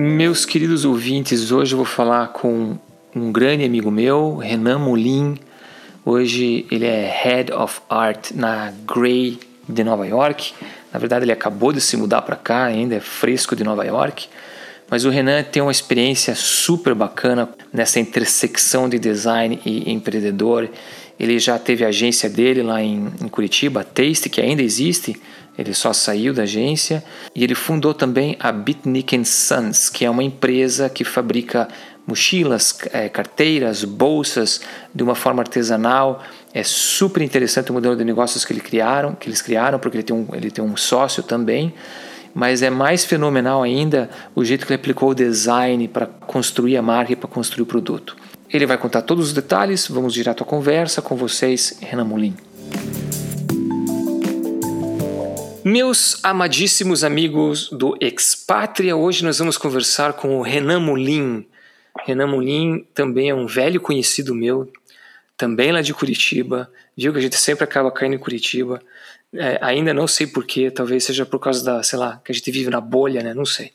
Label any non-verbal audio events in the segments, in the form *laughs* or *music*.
Meus queridos ouvintes, hoje eu vou falar com um grande amigo meu, Renan Molin. Hoje ele é Head of Art na Grey de Nova York. Na verdade, ele acabou de se mudar para cá, ainda é fresco de Nova York. Mas o Renan tem uma experiência super bacana nessa intersecção de design e empreendedor. Ele já teve a agência dele lá em, em Curitiba, Taste, que ainda existe, ele só saiu da agência e ele fundou também a Bitnick Sons, que é uma empresa que fabrica mochilas, é, carteiras, bolsas de uma forma artesanal. É super interessante o modelo de negócios que, ele criaram, que eles criaram, porque ele tem, um, ele tem um sócio também. Mas é mais fenomenal ainda o jeito que ele aplicou o design para construir a marca e para construir o produto. Ele vai contar todos os detalhes, vamos direto à conversa com vocês, Renan Molin. Meus amadíssimos amigos do Expatria, hoje nós vamos conversar com o Renan Molin. Renan Molin também é um velho conhecido meu, também lá de Curitiba. Viu que a gente sempre acaba caindo em Curitiba. É, ainda não sei porquê, talvez seja por causa da, sei lá, que a gente vive na bolha, né? Não sei.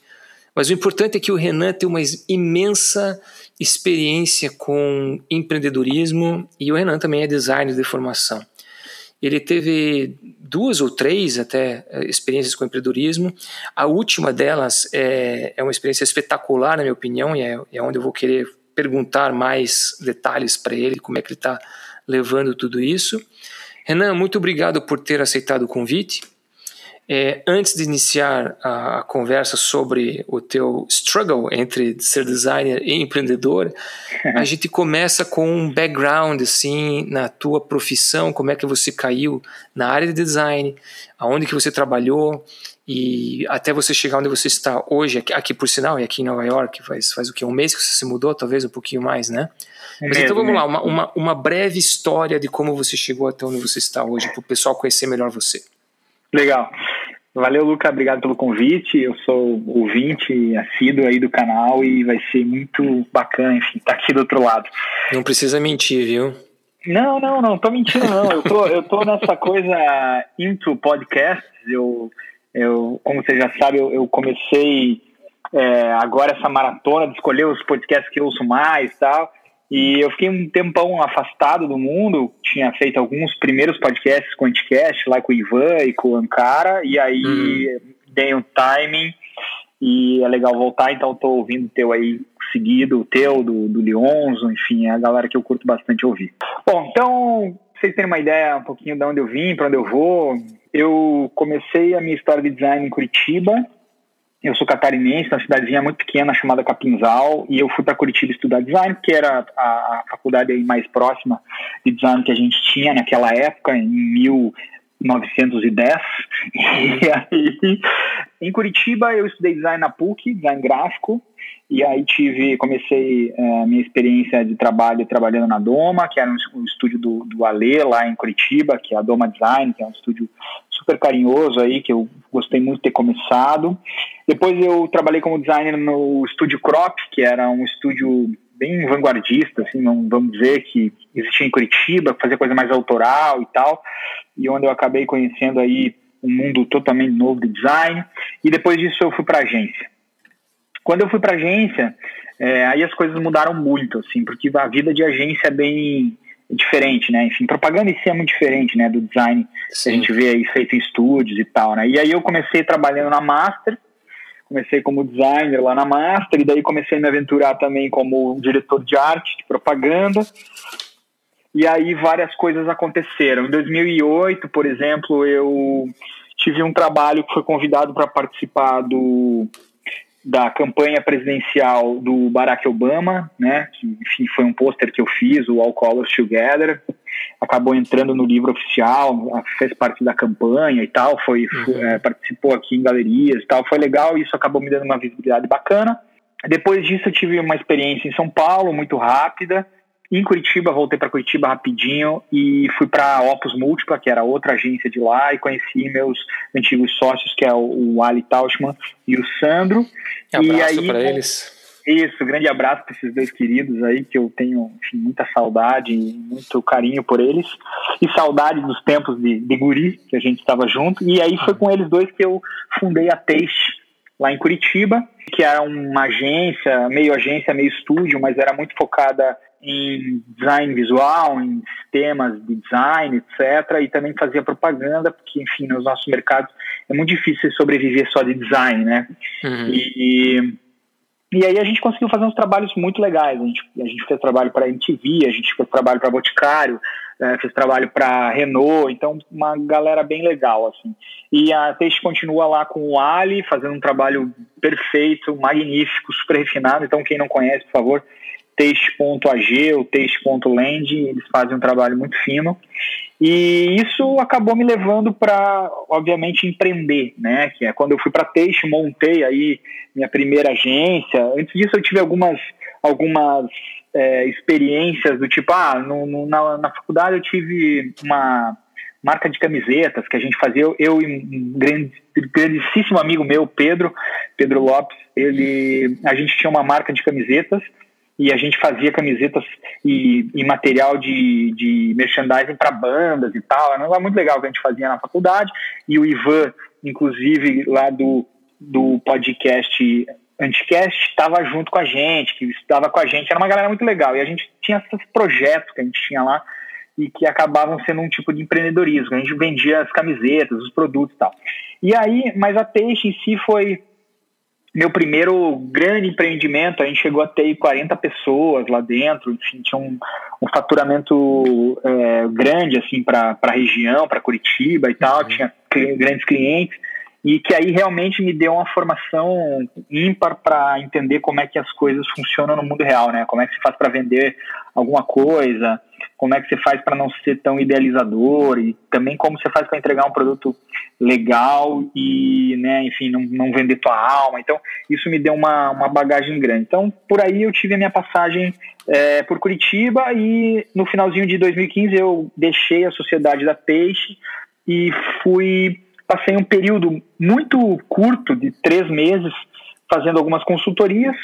Mas o importante é que o Renan tem uma imensa experiência com empreendedorismo e o Renan também é designer de formação. Ele teve duas ou três até eh, experiências com empreendedorismo. A última delas é, é uma experiência espetacular, na minha opinião, e é, é onde eu vou querer perguntar mais detalhes para ele, como é que ele está levando tudo isso. Renan, muito obrigado por ter aceitado o convite. É, antes de iniciar a, a, conversa sobre o teu struggle entre ser designer e empreendedor, *laughs* a gente começa com um background assim na tua profissão, como é que você caiu na área de design, aonde que você trabalhou e até você chegar onde você está hoje, aqui, aqui por sinal, e aqui em Nova York, faz, faz o que? Um mês que você se mudou, talvez um pouquinho mais, né? É Mas então vamos lá, uma, uma, uma breve história de como você chegou até onde você está hoje, para o pessoal conhecer melhor você. Legal. Valeu, Luca. Obrigado pelo convite. Eu sou ouvinte assíduo aí do canal e vai ser muito bacana, enfim, estar tá aqui do outro lado. Não precisa mentir, viu? Não, não, não. Tô mentindo, não. Eu tô, eu tô nessa coisa into podcasts. Eu, eu como você já sabe, eu, eu comecei é, agora essa maratona de escolher os podcasts que eu ouço mais e tal. E eu fiquei um tempão afastado do mundo, tinha feito alguns primeiros podcasts com o Anticast, lá com o Ivan e com o Ankara, e aí uhum. dei um timing e é legal voltar, então estou ouvindo o teu aí seguido, o teu, do, do Leonzo, enfim, é a galera que eu curto bastante ouvir. Bom, então, vocês terem uma ideia um pouquinho de onde eu vim, para onde eu vou, eu comecei a minha história de design em Curitiba, eu sou catarinense, uma cidadezinha muito pequena chamada Capinzal, e eu fui para Curitiba estudar design, que era a, a faculdade mais próxima de design que a gente tinha naquela época, em 1910. *laughs* E aí, em Curitiba, eu estudei design na PUC, design gráfico, e aí tive, comecei é, minha experiência de trabalho trabalhando na Doma, que era um, um estúdio do, do Ale lá em Curitiba, que é a Doma Design, que é um estúdio super carinhoso aí, que eu gostei muito de ter começado. Depois eu trabalhei como designer no estúdio Crop, que era um estúdio bem vanguardista, assim, vamos dizer, que existia em Curitiba, fazia coisa mais autoral e tal, e onde eu acabei conhecendo aí um mundo totalmente novo de design. E depois disso eu fui para agência. Quando eu fui para agência, é, aí as coisas mudaram muito, assim, porque a vida de agência é bem diferente, né? Enfim, propaganda em si é muito diferente, né? Do design Sim. que a gente vê aí feito em estúdios e tal, né? E aí eu comecei trabalhando na Master, comecei como designer lá na Master, e daí comecei a me aventurar também como diretor de arte, de propaganda, e aí várias coisas aconteceram. Em 2008, por exemplo, eu tive um trabalho que foi convidado para participar do da campanha presidencial do Barack Obama, né, que enfim foi um pôster que eu fiz, o All Colors Together, acabou entrando no livro oficial, fez parte da campanha e tal, foi, uhum. é, participou aqui em galerias e tal, foi legal, isso acabou me dando uma visibilidade bacana. Depois disso eu tive uma experiência em São Paulo muito rápida, em Curitiba, voltei para Curitiba rapidinho e fui para Opus Múltipla, que era outra agência de lá, e conheci meus antigos sócios, que é o, o Ali Tauschman e o Sandro. Um abraço para eles. Isso, grande abraço para esses dois queridos aí, que eu tenho enfim, muita saudade e muito carinho por eles. E saudade dos tempos de, de guri, que a gente estava junto. E aí foi com eles dois que eu fundei a Taste, lá em Curitiba, que era uma agência, meio agência, meio estúdio, mas era muito focada em design visual, em sistemas de design, etc. E também fazia propaganda, porque, enfim, nos nossos mercados é muito difícil sobreviver só de design, né? Uhum. E, e aí a gente conseguiu fazer uns trabalhos muito legais. A gente, a gente fez trabalho para MTV, a gente fez trabalho para Boticário, é, fez trabalho para Renault, então uma galera bem legal, assim. E a Teixe continua lá com o Ali, fazendo um trabalho perfeito, magnífico, super refinado. Então, quem não conhece, por favor, Teixe.ag ou Teixe.land, eles fazem um trabalho muito fino. E isso acabou me levando para, obviamente, empreender, né? Que é quando eu fui para Teixe, montei aí minha primeira agência. Antes disso, eu tive algumas, algumas é, experiências do tipo, ah, no, no, na, na faculdade eu tive uma marca de camisetas que a gente fazia, eu, eu e um grandíssimo amigo meu, Pedro, Pedro Lopes, ele, a gente tinha uma marca de camisetas e a gente fazia camisetas e, e material de, de merchandising para bandas e tal, era um muito legal que a gente fazia na faculdade, e o Ivan, inclusive, lá do, do podcast Anticast estava junto com a gente, que estava com a gente, era uma galera muito legal. E a gente tinha esses projetos que a gente tinha lá e que acabavam sendo um tipo de empreendedorismo. A gente vendia as camisetas, os produtos e tal. E aí, mas a Teixe em si foi meu primeiro grande empreendimento. A gente chegou a ter 40 pessoas lá dentro, enfim, tinha um, um faturamento é, grande assim para a região, para Curitiba e tal, uhum. tinha grandes clientes e que aí realmente me deu uma formação ímpar para entender como é que as coisas funcionam no mundo real, né? Como é que se faz para vender alguma coisa, como é que você faz para não ser tão idealizador e também como você faz para entregar um produto legal e, né, enfim, não, não vender tua alma. Então, isso me deu uma, uma bagagem grande. Então, por aí eu tive a minha passagem é, por Curitiba e no finalzinho de 2015 eu deixei a Sociedade da Peixe e fui passei um período muito curto, de três meses, fazendo algumas consultorias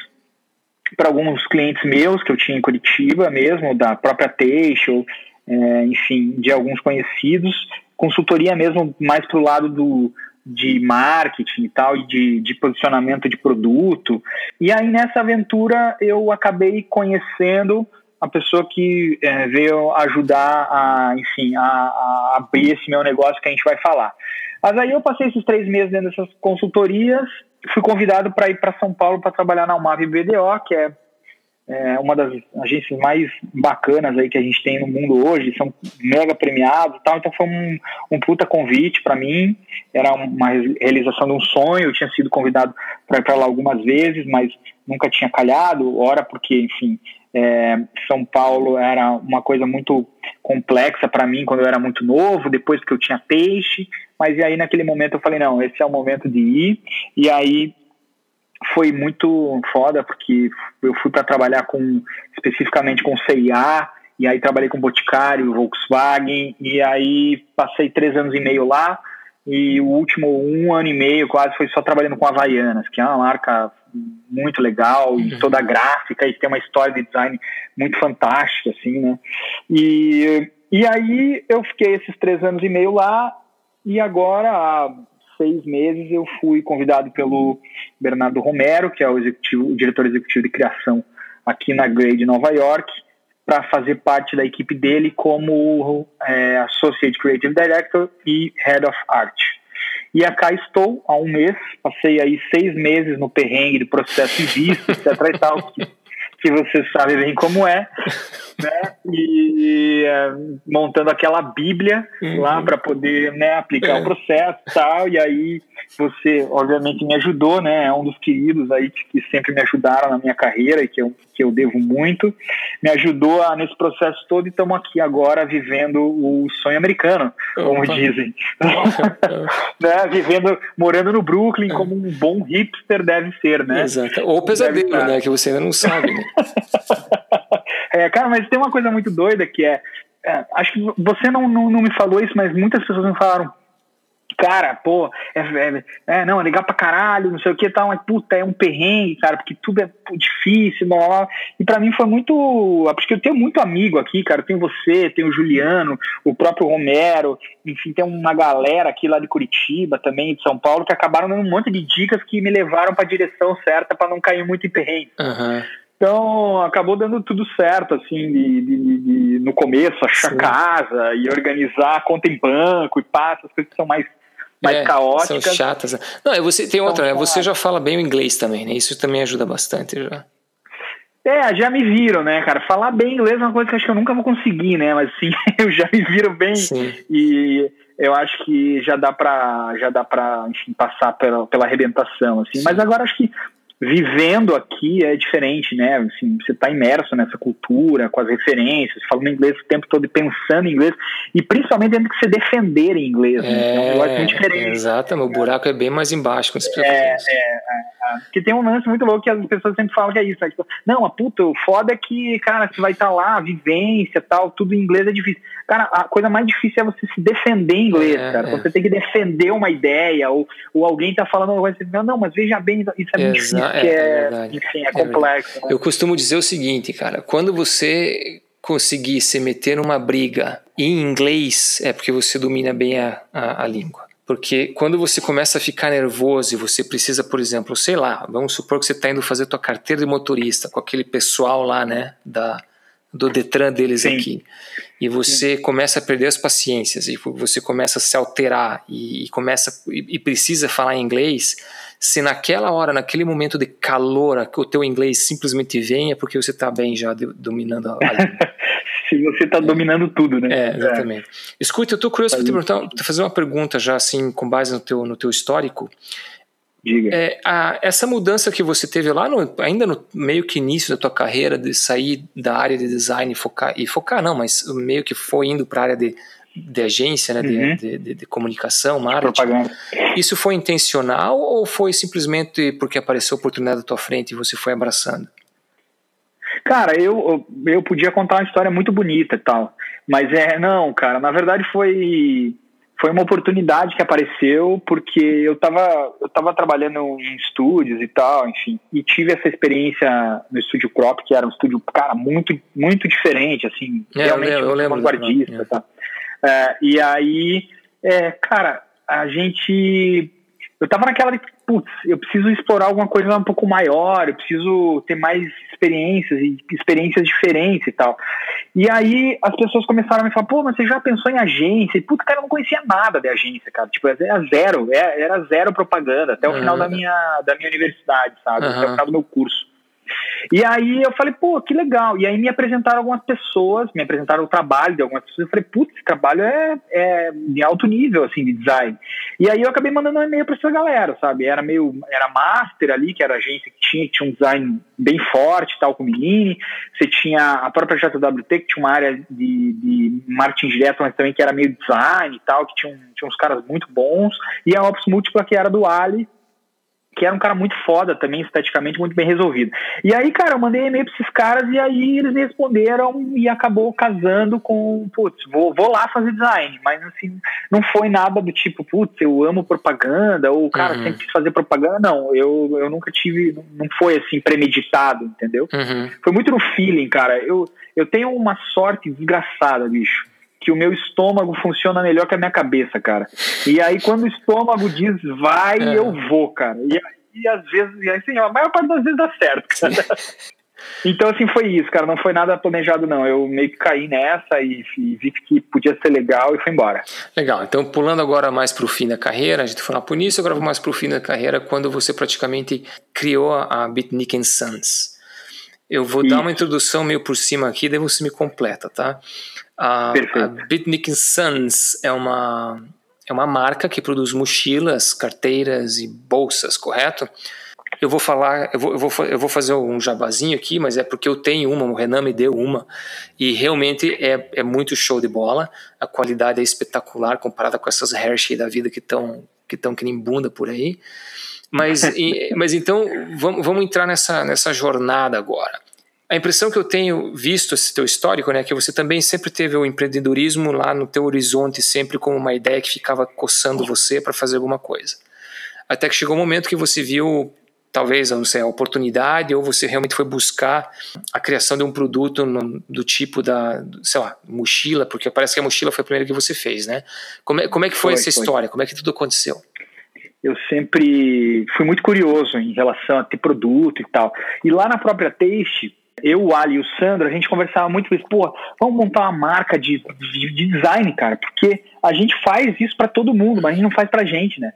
para alguns clientes meus que eu tinha em Curitiba mesmo, da própria Teixo, é, enfim, de alguns conhecidos, consultoria mesmo mais para o lado do, de marketing e tal, e de, de posicionamento de produto. E aí nessa aventura eu acabei conhecendo a pessoa que é, veio ajudar a, enfim, a, a, abrir esse meu negócio que a gente vai falar. Mas aí eu passei esses três meses dentro dessas consultorias, fui convidado para ir para São Paulo para trabalhar na UMAV BDO, que é, é, uma das agências mais bacanas aí que a gente tem no mundo hoje, são mega premiados e tal, então foi um, um puta convite para mim, era uma realização de um sonho, eu tinha sido convidado para ir para lá algumas vezes, mas nunca tinha calhado, ora porque, enfim, é, São Paulo era uma coisa muito complexa para mim quando eu era muito novo, depois que eu tinha peixe, mas e aí naquele momento eu falei, não, esse é o momento de ir, e aí foi muito foda, porque eu fui para trabalhar com, especificamente com CIA, e aí trabalhei com Boticário, Volkswagen, e aí passei três anos e meio lá, e o último um ano e meio quase foi só trabalhando com Havaianas, que é uma marca muito legal uhum. e toda gráfica e tem uma história de design muito fantástica, assim, né? E, e aí eu fiquei esses três anos e meio lá e agora há seis meses eu fui convidado pelo Bernardo Romero, que é o, executivo, o diretor executivo de criação aqui na Grade Nova York, para fazer parte da equipe dele como é, Associate Creative Director e Head of Art. E cá estou há um mês, passei aí seis meses no perrengue do processo de visto, etc e tal, que, que você sabe bem como é, *laughs* né? E é, montando aquela bíblia uhum. lá para poder né, aplicar é. o processo e tal, e aí você obviamente me ajudou, né? É um dos queridos aí que sempre me ajudaram na minha carreira e que eu, que eu devo muito. Me ajudou a, nesse processo todo e estamos aqui agora vivendo o sonho americano, como Opa. dizem. *laughs* né? Vivendo, morando no Brooklyn como um bom hipster deve ser, né? Exato. Ou pesadelo, né? Que você ainda não sabe, né? *laughs* é, cara, mas tem uma coisa muito doida que é, é acho que você não, não, não me falou isso, mas muitas pessoas me falaram cara, pô, é, é, é, não, é legal pra caralho, não sei o que tal, mas puta, é um perrengue, cara, porque tudo é difícil, blá, blá. e para mim foi muito, porque eu tenho muito amigo aqui, cara, tem você, tem o Juliano, o próprio Romero, enfim, tem uma galera aqui lá de Curitiba também, de São Paulo, que acabaram dando um monte de dicas que me levaram pra direção certa para não cair muito em perrengue. Uhum. Então, acabou dando tudo certo, assim, de, de, de no começo, achar Sim. casa e organizar conta em banco e pá, essas coisas que são mais, mais é, caóticas. São chatas. Né? Não, e você tem outra, né? Você já fala bem o inglês também, né? Isso também ajuda bastante já. É, já me viram, né, cara? Falar bem inglês é uma coisa que acho que eu nunca vou conseguir, né? Mas sim, *laughs* eu já me viram bem sim. e eu acho que já dá pra, já dá pra enfim, passar pela, pela arrebentação, assim. Sim. Mas agora acho que vivendo aqui é diferente, né? Assim, você está imerso nessa cultura, com as referências, falando inglês o tempo todo e pensando em inglês, e principalmente tendo que se defender em inglês. É, né? é um negócio muito diferente. Exato, o buraco é bem mais embaixo. É, é, é, porque tem um lance muito louco que as pessoas sempre falam que é isso. Né? Tipo, não, a puta, o foda é que, cara, você vai estar tá lá, vivência tal, tudo em inglês é difícil. Cara, a coisa mais difícil é você se defender em inglês, é, cara. É. Você tem que defender uma ideia, ou, ou alguém tá falando uma coisa, não, não, mas veja bem, isso é muito difícil, é, é, enfim, é, complexo. Né? Eu costumo dizer o seguinte, cara, quando você conseguir se meter numa briga em inglês, é porque você domina bem a, a, a língua. Porque quando você começa a ficar nervoso e você precisa, por exemplo, sei lá, vamos supor que você está indo fazer tua carteira de motorista com aquele pessoal lá, né, da, do Detran deles Sim. aqui. E você Sim. começa a perder as paciências e você começa a se alterar e, e começa e, e, precisa falar inglês, se naquela hora, naquele momento de calor, o teu inglês simplesmente vem, é porque você está bem já de, dominando a, *laughs* se você está dominando tudo, né? É, exatamente. É. Escuta, eu estou curioso para te perguntar, fazer uma pergunta já assim, com base no teu, no teu histórico. Diga. É, a, essa mudança que você teve lá, no, ainda no meio que início da tua carreira, de sair da área de design e focar, e focar não, mas meio que foi indo para a área de, de agência, né, uhum. de, de, de, comunicação, marketing. Propaganda. Isso foi intencional ou foi simplesmente porque apareceu a oportunidade à tua frente e você foi abraçando? Cara, eu, eu podia contar uma história muito bonita e tal, mas é, não, cara, na verdade foi foi uma oportunidade que apareceu porque eu estava eu tava trabalhando em estúdios e tal, enfim, e tive essa experiência no estúdio Crop, que era um estúdio, cara, muito, muito diferente, assim, é, realmente eu, eu lembro, vanguardista, tá? É, e aí, é, cara, a gente eu tava naquela de, putz, eu preciso explorar alguma coisa um pouco maior, eu preciso ter mais experiências e experiências diferentes e tal. E aí as pessoas começaram a me falar, pô, mas você já pensou em agência? E putz, cara, eu não conhecia nada de agência, cara. Tipo, era zero, era zero propaganda, até o uhum. final da minha, da minha universidade, sabe? Uhum. Até o final do meu curso. E aí eu falei, pô, que legal. E aí me apresentaram algumas pessoas, me apresentaram o trabalho de algumas pessoas. Eu falei, putz, esse trabalho é, é de alto nível, assim, de design. E aí eu acabei mandando um e-mail para essa galera, sabe? Era meio, era Master ali, que era agência que tinha, tinha um design bem forte, tal, com o Menini. Você tinha a própria JWT, que tinha uma área de, de marketing direto, mas também que era meio design e tal, que tinha, tinha uns caras muito bons. E a Ops Múltipla, que era do Ali, que era um cara muito foda também, esteticamente muito bem resolvido. E aí, cara, eu mandei e-mail pra esses caras e aí eles me responderam e acabou casando com, putz, vou, vou lá fazer design, mas assim, não foi nada do tipo, putz, eu amo propaganda, ou cara, uhum. sempre quis fazer propaganda, não, eu, eu nunca tive, não foi assim premeditado, entendeu? Uhum. Foi muito no feeling, cara. Eu, eu tenho uma sorte desgraçada, bicho que o meu estômago funciona melhor que a minha cabeça, cara. E aí quando o estômago diz vai, é. eu vou, cara. E, e às vezes, e assim, a maior parte das vezes dá certo, cara. *laughs* Então, assim, foi isso, cara. Não foi nada planejado, não. Eu meio que caí nessa e, e vi que podia ser legal e fui embora. Legal. Então, pulando agora mais para o fim da carreira, a gente foi lá por isso, agora vou mais para o fim da carreira, quando você praticamente criou a Bitnick Sons. Eu vou isso. dar uma introdução meio por cima aqui, daí você me completa, tá? A, a Bitnik Sons é uma, é uma marca que produz mochilas, carteiras e bolsas, correto? Eu vou falar, eu vou, eu vou, eu vou fazer um jabazinho aqui, mas é porque eu tenho uma, o Renan me deu uma, e realmente é, é muito show de bola. A qualidade é espetacular comparada com essas Hershey da vida que estão que estão que nem bunda por aí. Mas, e, *laughs* mas então vamos, vamos entrar nessa, nessa jornada agora. A impressão que eu tenho visto esse teu histórico, né, que você também sempre teve o empreendedorismo lá no teu horizonte, sempre como uma ideia que ficava coçando você para fazer alguma coisa. Até que chegou um momento que você viu talvez, não sei, a oportunidade ou você realmente foi buscar a criação de um produto no, do tipo da, sei lá, mochila, porque parece que a mochila foi a primeira que você fez, né? Como é, como é que foi, foi essa foi. história? Como é que tudo aconteceu? Eu sempre fui muito curioso em relação a ter produto e tal. E lá na própria Taste, eu, o Ali e o Sandro, a gente conversava muito isso, pô, vamos montar uma marca de, de, de design, cara, porque a gente faz isso para todo mundo, mas a gente não faz pra gente, né?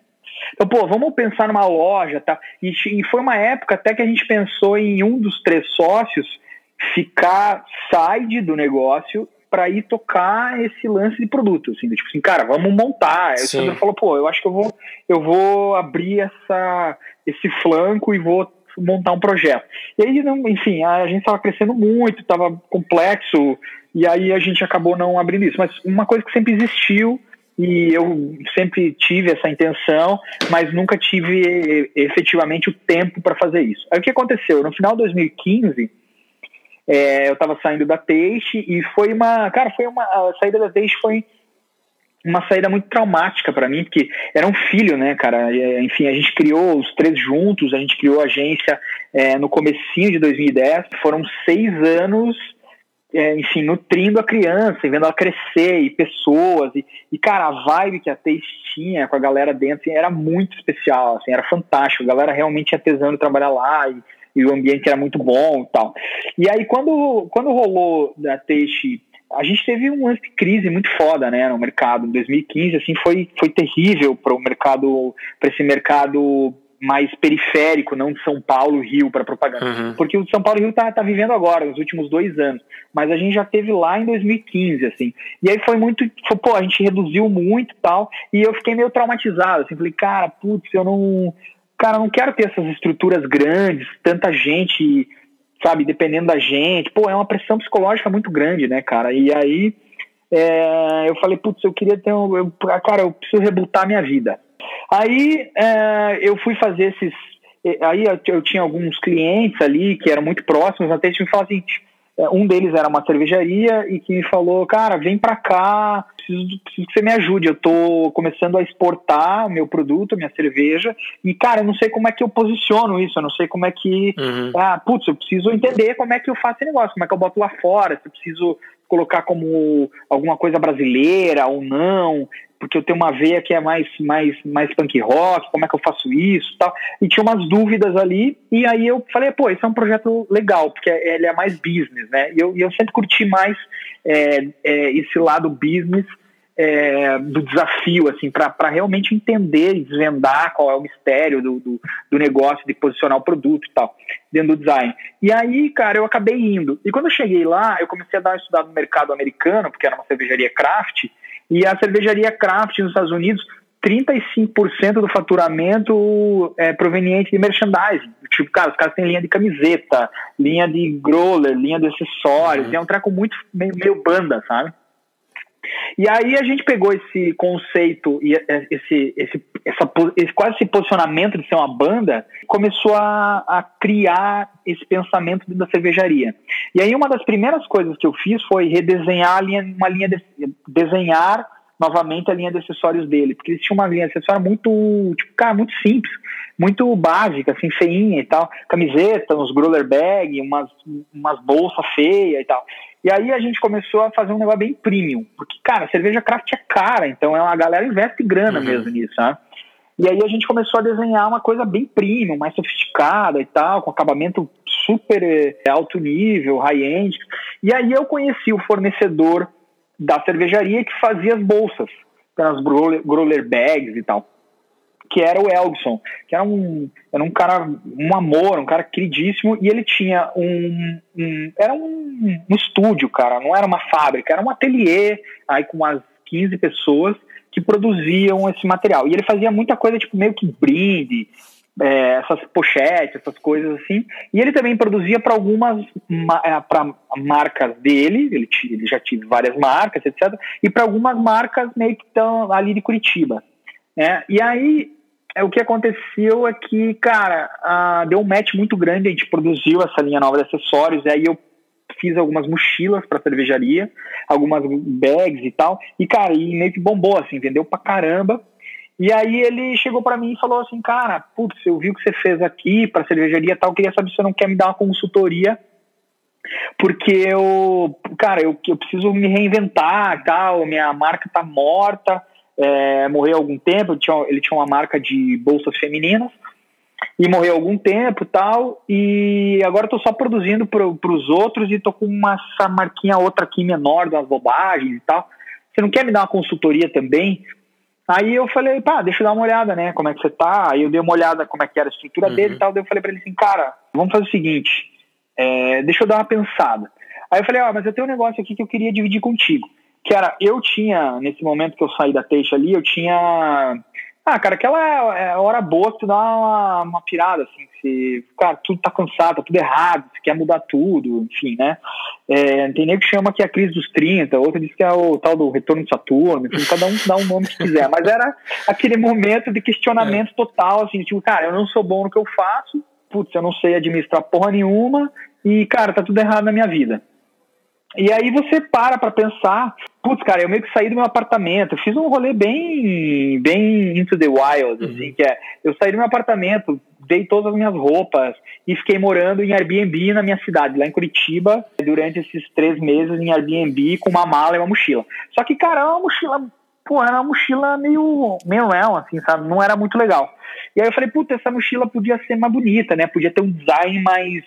Então, pô, vamos pensar numa loja, tá? E, e foi uma época até que a gente pensou em um dos três sócios ficar side do negócio para ir tocar esse lance de produto, assim, tipo assim, cara, vamos montar. Aí o Sandro falou, pô, eu acho que eu vou, eu vou abrir essa, esse flanco e vou montar um projeto. E aí, enfim, a gente estava crescendo muito, estava complexo, e aí a gente acabou não abrindo isso. Mas uma coisa que sempre existiu e eu sempre tive essa intenção, mas nunca tive efetivamente o tempo para fazer isso. Aí o que aconteceu? No final de 2015, é, eu estava saindo da Teixe e foi uma, cara, foi uma a saída da Teixe foi uma saída muito traumática para mim, porque era um filho, né, cara? Enfim, a gente criou os três juntos, a gente criou a agência é, no comecinho de 2010. Foram seis anos é, enfim, nutrindo a criança e vendo ela crescer e pessoas e, e cara, a vibe que a Taste tinha com a galera dentro assim, era muito especial, assim, era fantástico, a galera realmente tinha tesão de trabalhar lá e, e, o ambiente era muito bom e tal. E aí quando, quando rolou da Taste a gente teve um lance de crise muito foda, né, no mercado. Em 2015, assim, foi, foi terrível para o mercado, para esse mercado mais periférico, não de São Paulo, Rio, para propaganda. Uhum. Porque o São Paulo Rio tá, tá vivendo agora, nos últimos dois anos. Mas a gente já teve lá em 2015, assim. E aí foi muito. Foi, pô, a gente reduziu muito e tal. E eu fiquei meio traumatizado, assim. Falei, cara, putz, eu não. Cara, eu não quero ter essas estruturas grandes, tanta gente, sabe, dependendo da gente. Pô, é uma pressão psicológica muito grande, né, cara? E aí. É, eu falei, putz, eu queria ter um. Eu, cara, eu preciso rebutar minha vida. Aí é, eu fui fazer esses. Aí eu, eu, tinha alguns clientes ali que eram muito próximos, até eles me falaram assim. Um deles era uma cervejaria e que me falou, cara, vem pra cá, preciso, preciso que você me ajude. Eu tô começando a exportar o meu produto, minha cerveja, e, cara, eu não sei como é que eu posiciono isso, eu não sei como é que. Uhum. Ah, putz, eu preciso entender como é que eu faço esse negócio, como é que eu boto lá fora, se eu preciso colocar como alguma coisa brasileira ou não porque eu tenho uma veia que é mais, mais, mais punk rock, como é que eu faço isso tal. E tinha umas dúvidas ali, e aí eu falei, pô, esse é um projeto legal, porque ele é mais business, né? E eu, eu sempre curti mais é, é, esse lado business é, do desafio, assim, para realmente entender e desvendar qual é o mistério do, do, do, negócio, de posicionar o produto e tal, dentro do design. E aí, cara, eu acabei indo. E quando eu cheguei lá, eu comecei a dar uma estudada no mercado americano, porque era uma cervejaria craft, e a cervejaria craft nos Estados Unidos, 35% do faturamento é proveniente de merchandising. Tipo, cara, os caras têm linha de camiseta, linha de growler, linha de acessórios, uhum. é um treco muito meio, meio banda, sabe? E aí a gente pegou esse conceito e esse, esse, essa, esse, quase esse posicionamento de ser uma banda, começou a, a criar esse pensamento da cervejaria. E aí uma das primeiras coisas que eu fiz foi redesenhar a linha, uma linha de, desenhar novamente a linha de acessórios dele, porque eles tinham uma linha de acessório muito, tipo, cara, muito simples, muito básica, assim, feinha e tal, camiseta, uns growler bag, umas, umas bolsas feias e tal. E aí a gente começou a fazer um negócio bem premium, porque, cara, cerveja craft é cara, então é a galera investe grana uhum. mesmo nisso, né? E aí a gente começou a desenhar uma coisa bem premium, mais sofisticada e tal, com acabamento super eh, alto nível, high-end. E aí eu conheci o fornecedor da cervejaria que fazia as bolsas, as growler bags e tal que era o Elgson, que era um, era um cara, um amor, um cara queridíssimo, e ele tinha um, um era um, um, estúdio, cara, não era uma fábrica, era um ateliê, aí com umas 15 pessoas que produziam esse material. E ele fazia muita coisa, tipo, meio que brinde, é, essas pochetes, essas coisas assim. E ele também produzia para algumas é, pra marcas dele, ele, ele já tinha várias marcas, etc. E para algumas marcas meio que estão ali de Curitiba. Né? E aí é, o que aconteceu é que, cara, deu um match muito grande, a gente produziu essa linha nova de acessórios, e aí eu fiz algumas mochilas para cervejaria, algumas bags e tal, e, cara, e meio que bombou, assim, vendeu pra caramba. E aí ele chegou para mim e falou assim, cara, putz, eu vi o que você fez aqui para cervejaria e tal, queria saber se você não quer me dar uma consultoria porque eu, cara, eu, eu preciso me reinventar tal, minha marca tá morta, é, morreu há algum tempo, tinha, ele tinha uma marca de bolsas femininas, e morreu há algum tempo tal, e agora estou só produzindo para os outros e estou com uma essa marquinha outra aqui menor, das bobagens e tal. Você não quer me dar uma consultoria também? Aí eu falei, pá, deixa eu dar uma olhada, né? Como é que você tá? Aí eu dei uma olhada como é que era a estrutura uhum. dele e tal. Daí eu falei para ele assim, cara, vamos fazer o seguinte, é, deixa eu dar uma pensada. Aí eu falei, ó, ah, mas eu tenho um negócio aqui que eu queria dividir contigo. Que era, eu tinha, nesse momento que eu saí da Teixa ali, eu tinha. Ah, cara, aquela é, hora boa que tu dá uma, uma pirada, assim, se, cara, tudo tá cansado, tá tudo errado, você quer mudar tudo, enfim, né? É, tem nem que chama que é a crise dos 30, outro diz que é o tal do retorno de Saturno, enfim, cada um dá um nome que quiser, mas era aquele momento de questionamento é. total, assim, tipo, cara, eu não sou bom no que eu faço, putz, eu não sei administrar porra nenhuma e, cara, tá tudo errado na minha vida. E aí você para pra pensar, putz, cara, eu meio que saí do meu apartamento, eu fiz um rolê bem, bem into the wild, uhum. assim, que é, eu saí do meu apartamento, dei todas as minhas roupas e fiquei morando em Airbnb na minha cidade, lá em Curitiba, durante esses três meses em Airbnb com uma mala e uma mochila. Só que, cara, uma mochila, pô, era uma mochila meio, meio real, assim, sabe, não era muito legal. E aí eu falei, puta, essa mochila podia ser mais bonita, né? Podia ter um design mais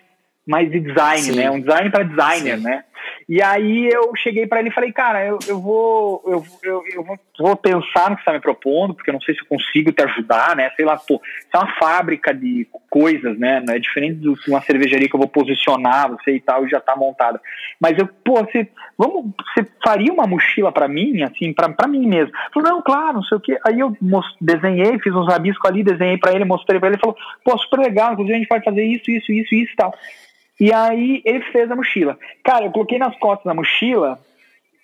mais de design, Sim. né? Um design para designer, Sim. né? E aí eu cheguei para ele e falei, cara, eu, eu vou eu, eu, eu vou, pensar no que você está me propondo, porque eu não sei se eu consigo te ajudar, né? Sei lá, pô, isso é uma fábrica de coisas, né? Não é diferente de uma cervejaria que eu vou posicionar, você e tal, e já tá montada. Mas eu, pô, você, vamos, você faria uma mochila para mim, assim, para mim mesmo? Falei, não, claro, não sei o quê. Aí eu desenhei, fiz uns rabiscos ali, desenhei para ele, mostrei para ele, ele falou, pô, super legal, inclusive a gente pode fazer isso, isso, isso, isso e tal. E aí ele fez a mochila. Cara, eu coloquei nas costas da mochila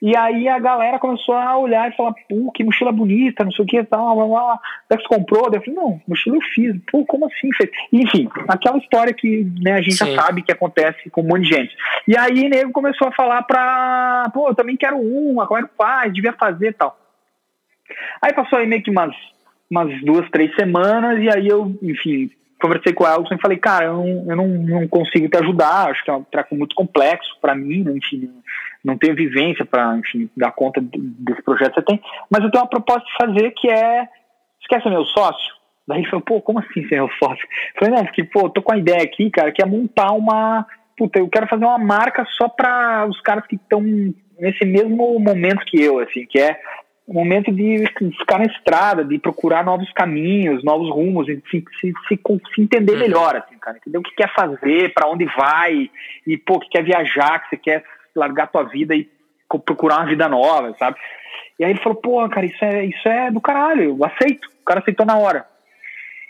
e aí a galera começou a olhar e falar, pô, que mochila bonita, não sei o que, tal, blá, blá, blá. que você comprou? Eu falei, não, mochila eu fiz. Pô, como assim? Enfim, aquela história que né, a gente Sim. já sabe que acontece com um monte de gente. E aí nego começou a falar pra, pô, eu também quero uma, como é que faz? Devia fazer e tal. Aí passou aí meio que umas, umas duas, três semanas, e aí eu, enfim, conversei com o Elson e falei, cara, eu, não, eu não, não consigo te ajudar, acho que é um treco muito complexo para mim, né? enfim, não tenho vivência para, dar conta desse projeto que você tem, mas eu tenho uma proposta de fazer que é, esquece meu sócio? Daí ele falou, pô, como assim ser meu sócio? Eu falei, não, porque, pô, tô com a ideia aqui, cara, que é montar uma, puta, eu quero fazer uma marca só para os caras que estão nesse mesmo momento que eu, assim, que é o momento de ficar na estrada, de procurar novos caminhos, novos rumos, enfim, se, se, se entender uhum. melhor, assim, cara, entender o que quer fazer, para onde vai, e, pô, que quer viajar, que você quer largar tua vida e procurar uma vida nova, sabe? E aí ele falou, pô, cara, isso é, isso é do caralho, eu aceito. O cara aceitou na hora.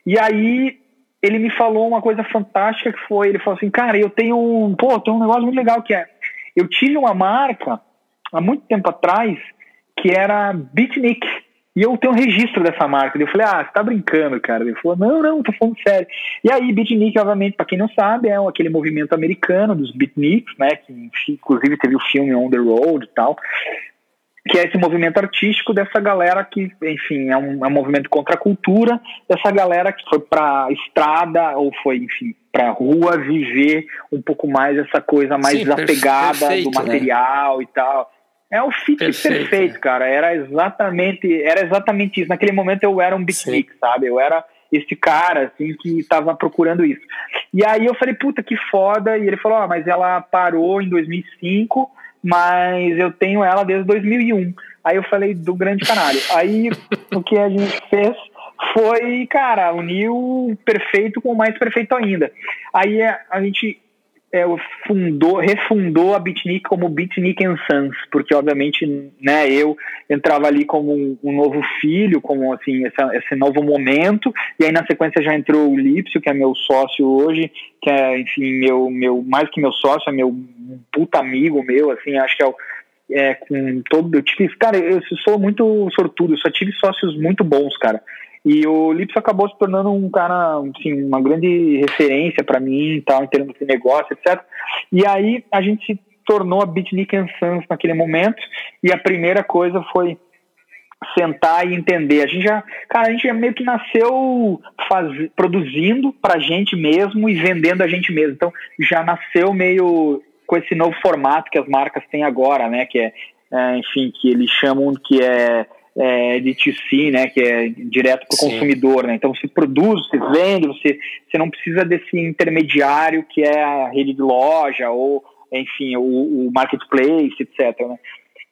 E aí ele me falou uma coisa fantástica que foi, ele falou assim, cara, eu tenho um, pô, tenho um negócio muito legal que é, eu tive uma marca há muito tempo atrás que era Beatnik. E eu tenho um registro dessa marca. Eu falei, ah, você tá brincando, cara. Ele falou, não, não, tô falando sério. E aí, Beatnik, obviamente, para quem não sabe, é aquele movimento americano dos beatniks, né? Que inclusive teve o filme On the Road e tal. Que é esse movimento artístico dessa galera que, enfim, é um, é um movimento contra a cultura, dessa galera que foi pra estrada ou foi, enfim, pra rua viver um pouco mais essa coisa mais Sim, desapegada perfeito, do né? material né? e tal é o fit perfeito, perfeito cara. Era exatamente, era exatamente isso. Naquele momento eu era um beatnik, sabe? Eu era esse cara, assim, que estava procurando isso. E aí eu falei, puta, que foda. E ele falou, ah, mas ela parou em 2005, mas eu tenho ela desde 2001. Aí eu falei, do grande canalho. Aí o que a gente fez foi, cara, unir o perfeito com o mais perfeito ainda. Aí a gente é, fundou, refundou a Bitnik como Bitnik Sons, porque obviamente, né, eu entrava ali como um, um novo filho, como assim, essa, esse novo momento, e aí na sequência já entrou o Lipsio, que é meu sócio hoje, que é, enfim, meu, meu, mais que meu sócio, é meu puta amigo meu, assim, acho que é o é, com todo. Eu tive, cara, eu sou muito sortudo, eu só tive sócios muito bons, cara. E o Lips acabou se tornando um cara, assim, uma grande referência para mim, tal, em termos de negócio, etc. E aí a gente se tornou a Beatnik Sons naquele momento, e a primeira coisa foi sentar e entender. A gente já, cara, a gente já meio que nasceu faz, produzindo pra gente mesmo e vendendo a gente mesmo. Então, já nasceu meio com esse novo formato que as marcas têm agora, né? Que é, é enfim, que eles chamam que é, é DTC, né? Que é direto para o consumidor, né? Então, você produz, você vende, você, você não precisa desse intermediário que é a rede de loja ou, enfim, o, o marketplace, etc. Né?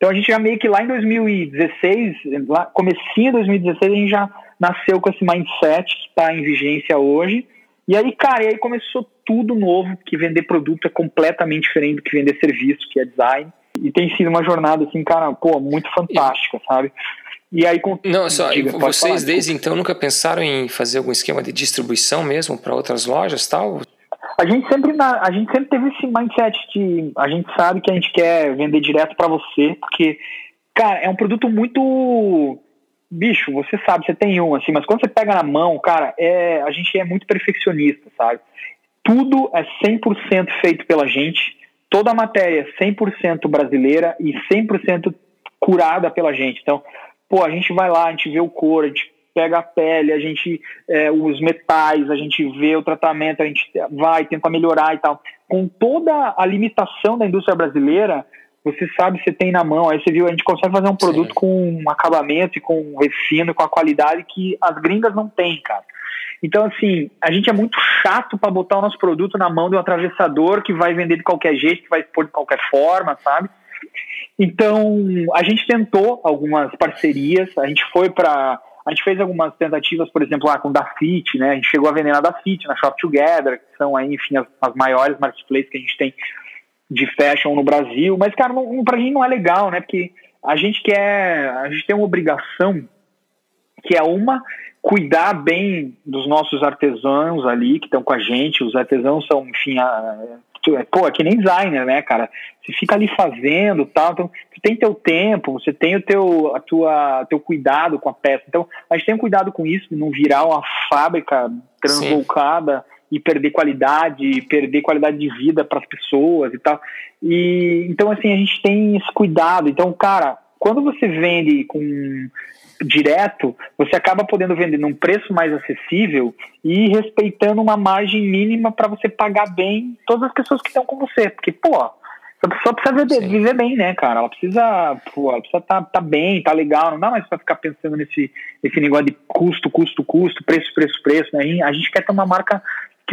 Então a gente já meio que lá em 2016, lá, comecinho de 2016, a gente já nasceu com esse mindset que está em vigência hoje. E aí, cara, e aí começou tudo novo, que vender produto é completamente diferente do que vender serviço, que é design. E tem sido uma jornada, assim, cara, pô, muito fantástica, sabe? E aí, com... Não, só, Diga, vocês falar, desde então nunca pensaram em fazer algum esquema de distribuição mesmo para outras lojas tal? A gente sempre a gente sempre teve esse mindset de a gente sabe que a gente quer vender direto para você, porque cara, é um produto muito bicho, você sabe, você tem um assim, mas quando você pega na mão, cara, é a gente é muito perfeccionista, sabe? Tudo é 100% feito pela gente, toda a matéria é 100% brasileira e 100% curada pela gente. Então, pô, a gente vai lá, a gente vê o couro, a gente pega a pele, a gente é, os metais, a gente vê o tratamento, a gente vai tenta melhorar e tal. Com toda a limitação da indústria brasileira, você sabe, você tem na mão, aí você viu, a gente consegue fazer um produto Sim. com um acabamento e com um refino, com a qualidade que as gringas não têm, cara. Então, assim, a gente é muito chato para botar o nosso produto na mão de um atravessador que vai vender de qualquer jeito, que vai expor de qualquer forma, sabe? Então, a gente tentou algumas parcerias, a gente foi para a gente fez algumas tentativas, por exemplo, lá com da Fit, né? A gente chegou a vender na da Fit, na Shop Together, que são aí, enfim, as, as maiores marketplaces que a gente tem de fashion no Brasil. Mas, cara, não, pra gente não é legal, né? Porque a gente quer, a gente tem uma obrigação que é uma cuidar bem dos nossos artesãos ali que estão com a gente. Os artesãos são, enfim, a, é, pô, é que nem designer, né, cara? Você fica ali fazendo tal, então você tem teu tempo, você tem o teu, a tua, teu cuidado com a peça. Então, a gente tem um cuidado com isso, não virar uma fábrica transvolcada e perder qualidade, perder qualidade de vida para as pessoas e tal. E então assim, a gente tem esse cuidado. Então, cara, quando você vende com direto, você acaba podendo vender num preço mais acessível e respeitando uma margem mínima para você pagar bem todas as pessoas que estão com você. Porque, pô, a pessoa precisa viver, viver, bem, né, cara? Ela precisa, pô, ela precisa tá, tá bem, tá legal, não dá mais pra ficar pensando nesse, nesse negócio de custo, custo, custo, preço, preço, preço, né? A gente quer ter uma marca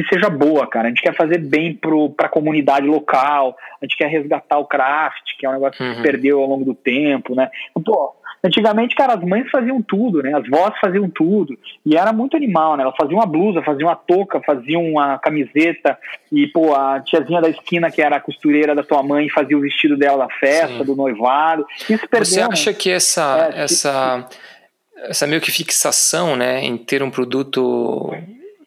que seja boa, cara. A gente quer fazer bem para a comunidade local, a gente quer resgatar o craft, que é um negócio uhum. que se perdeu ao longo do tempo, né? Pô, Antigamente, cara, as mães faziam tudo, né? As vós faziam tudo. E era muito animal, né? Ela fazia uma blusa, fazia uma touca, fazia uma camiseta. E, pô, a tiazinha da esquina, que era a costureira da tua mãe, fazia o vestido dela da festa, Sim. do noivado. Isso perdeu, Você acha né? que essa, é, essa, essa meio que fixação, né, em ter um produto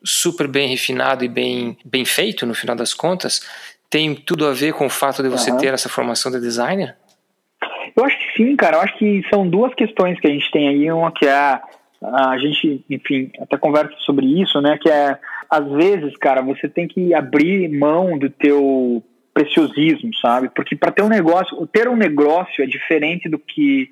super bem refinado e bem, bem feito, no final das contas, tem tudo a ver com o fato de você uhum. ter essa formação de designer? Eu acho que sim, cara. Eu acho que são duas questões que a gente tem aí. Uma que é a, a gente, enfim, até conversa sobre isso, né? Que é, às vezes, cara, você tem que abrir mão do teu preciosismo, sabe? Porque para ter um negócio, ter um negócio é diferente do que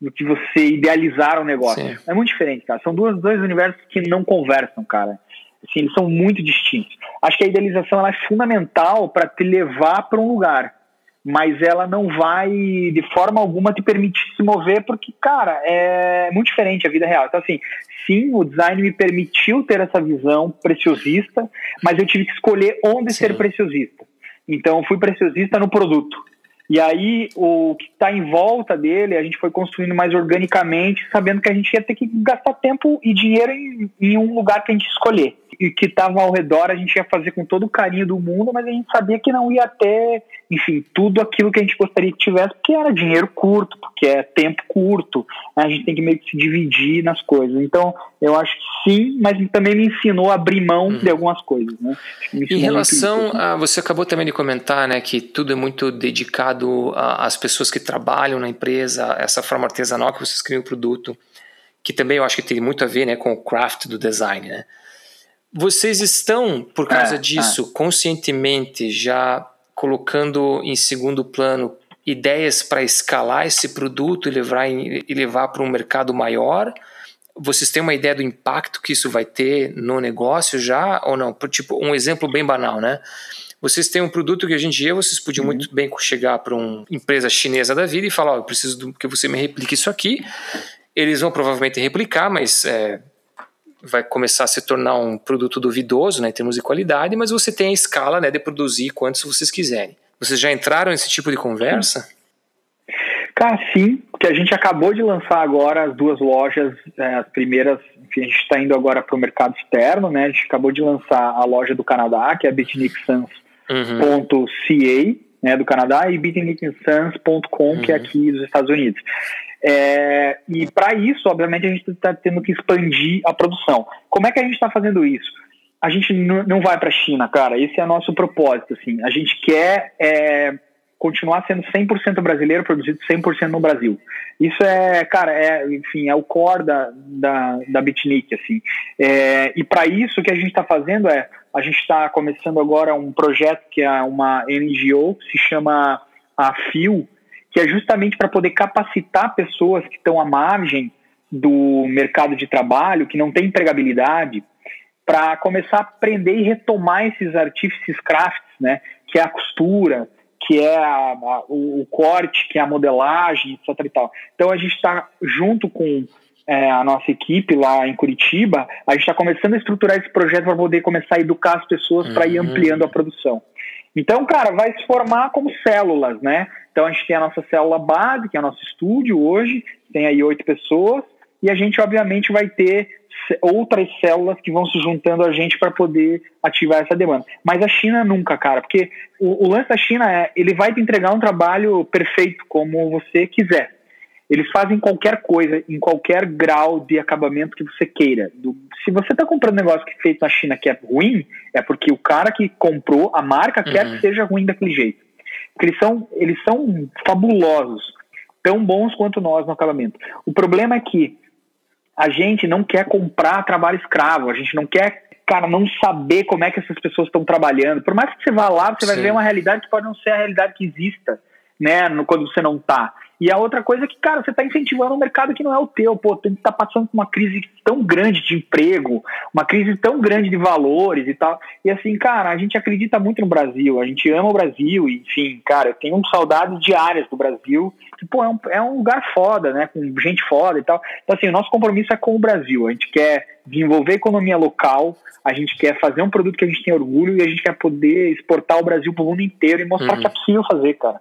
do que você idealizar um negócio. Sim. É muito diferente, cara. São duas, dois universos que não conversam, cara. Assim, eles são muito distintos. Acho que a idealização ela é fundamental para te levar para um lugar mas ela não vai de forma alguma te permitir se mover, porque, cara, é muito diferente a vida real. Então, assim, sim, o design me permitiu ter essa visão preciosista, mas eu tive que escolher onde sim. ser preciosista. Então, fui preciosista no produto. E aí, o que está em volta dele, a gente foi construindo mais organicamente, sabendo que a gente ia ter que gastar tempo e dinheiro em, em um lugar que a gente escolher e que estava ao redor a gente ia fazer com todo o carinho do mundo, mas a gente sabia que não ia ter, enfim, tudo aquilo que a gente gostaria que tivesse, porque era dinheiro curto, porque é tempo curto, né? a gente tem que meio que se dividir nas coisas. Então, eu acho que sim, mas também me ensinou a abrir mão uhum. de algumas coisas. Né? Em relação a. Você acabou também de comentar né, que tudo é muito dedicado às pessoas que trabalham na empresa, essa forma artesanal que vocês criam o produto que também eu acho que tem muito a ver né, com o craft do design. Né? Vocês estão, por causa é, disso, é. conscientemente já colocando em segundo plano ideias para escalar esse produto e levar, e levar para um mercado maior? Vocês têm uma ideia do impacto que isso vai ter no negócio já ou não? Por, tipo, um exemplo bem banal, né? Vocês têm um produto que hoje em dia vocês podiam uhum. muito bem chegar para uma empresa chinesa da vida e falar: oh, eu preciso que você me replique isso aqui. Eles vão provavelmente replicar, mas é, vai começar a se tornar um produto duvidoso né, em termos de qualidade, mas você tem a escala né, de produzir quantos vocês quiserem. Vocês já entraram nesse tipo de conversa? Cara, sim, porque a gente acabou de lançar agora as duas lojas, é, as primeiras, enfim, a gente está indo agora para o mercado externo, né? A gente acabou de lançar a loja do Canadá, que é a Bitnik Sans uhum. né, do Canadá, e beatingnicksuns.com, uhum. que é uhum. aqui dos Estados Unidos. É, e para isso, obviamente, a gente está tendo que expandir a produção. Como é que a gente está fazendo isso? A gente não vai para a China, cara. Esse é o nosso propósito. Assim. A gente quer é, continuar sendo 100% brasileiro, produzido 100% no Brasil. Isso é, cara, é, enfim, é o core da, da, da Bitnik, assim. É, e para isso, o que a gente está fazendo é a gente está começando agora um projeto que é uma NGO, que se chama a FIO, que é justamente para poder capacitar pessoas que estão à margem do mercado de trabalho, que não tem empregabilidade, para começar a aprender e retomar esses artífices crafts, né? Que é a costura, que é a, a, o, o, corte, que é a modelagem, etc. E tal. Então a gente está junto com é, a nossa equipe lá em Curitiba, a gente está começando a estruturar esse projeto para poder começar a educar as pessoas uhum. para ir ampliando a produção. Então, cara, vai se formar como células, né? Então a gente tem a nossa célula base, que é o nosso estúdio hoje, tem aí oito pessoas, e a gente obviamente vai ter outras células que vão se juntando a gente para poder ativar essa demanda. Mas a China nunca, cara, porque o, o lance da China é, ele vai te entregar um trabalho perfeito como você quiser. Eles fazem qualquer coisa, em qualquer grau de acabamento que você queira. Do, se você está comprando um negócio que é feito na China que é ruim, é porque o cara que comprou, a marca, uhum. quer que seja ruim daquele jeito. Porque eles são, eles são fabulosos, tão bons quanto nós no acabamento. O problema é que a gente não quer comprar trabalho escravo, a gente não quer, cara, não saber como é que essas pessoas estão trabalhando. Por mais que você vá lá, você Sim. vai ver uma realidade que pode não ser a realidade que exista, né, no, quando você não está. E a outra coisa é que, cara, você está incentivando um mercado que não é o teu. Pô, tu está passando por uma crise tão grande de emprego, uma crise tão grande de valores e tal. E assim, cara, a gente acredita muito no Brasil, a gente ama o Brasil, enfim, cara, eu tenho saudades diárias do Brasil, que, pô, é um, é um lugar foda, né, com gente foda e tal. Então, assim, o nosso compromisso é com o Brasil. A gente quer desenvolver a economia local, a gente quer fazer um produto que a gente tem orgulho e a gente quer poder exportar o Brasil para o mundo inteiro e mostrar uhum. que é possível fazer, cara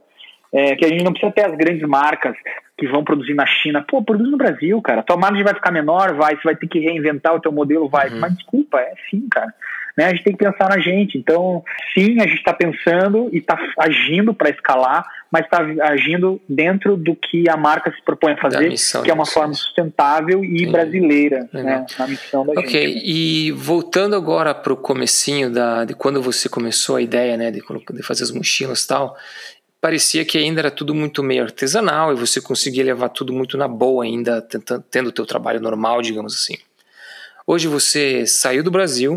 é, que a gente não precisa ter as grandes marcas que vão produzir na China. Pô, produz no Brasil, cara. Tua margem vai ficar menor, vai. Você vai ter que reinventar o teu modelo, vai. Uhum. Mas desculpa, é sim, cara. Né? A gente tem que pensar na gente. Então, sim, a gente está pensando e está agindo para escalar, mas está agindo dentro do que a marca se propõe a fazer, que é uma forma sustentável e brasileira, né? Na missão da okay. gente. Ok, e voltando agora para o comecinho da, de quando você começou a ideia, né, de, de fazer as mochilas e tal, parecia que ainda era tudo muito meio artesanal e você conseguia levar tudo muito na boa ainda, tentando, tendo o teu trabalho normal, digamos assim. Hoje você saiu do Brasil,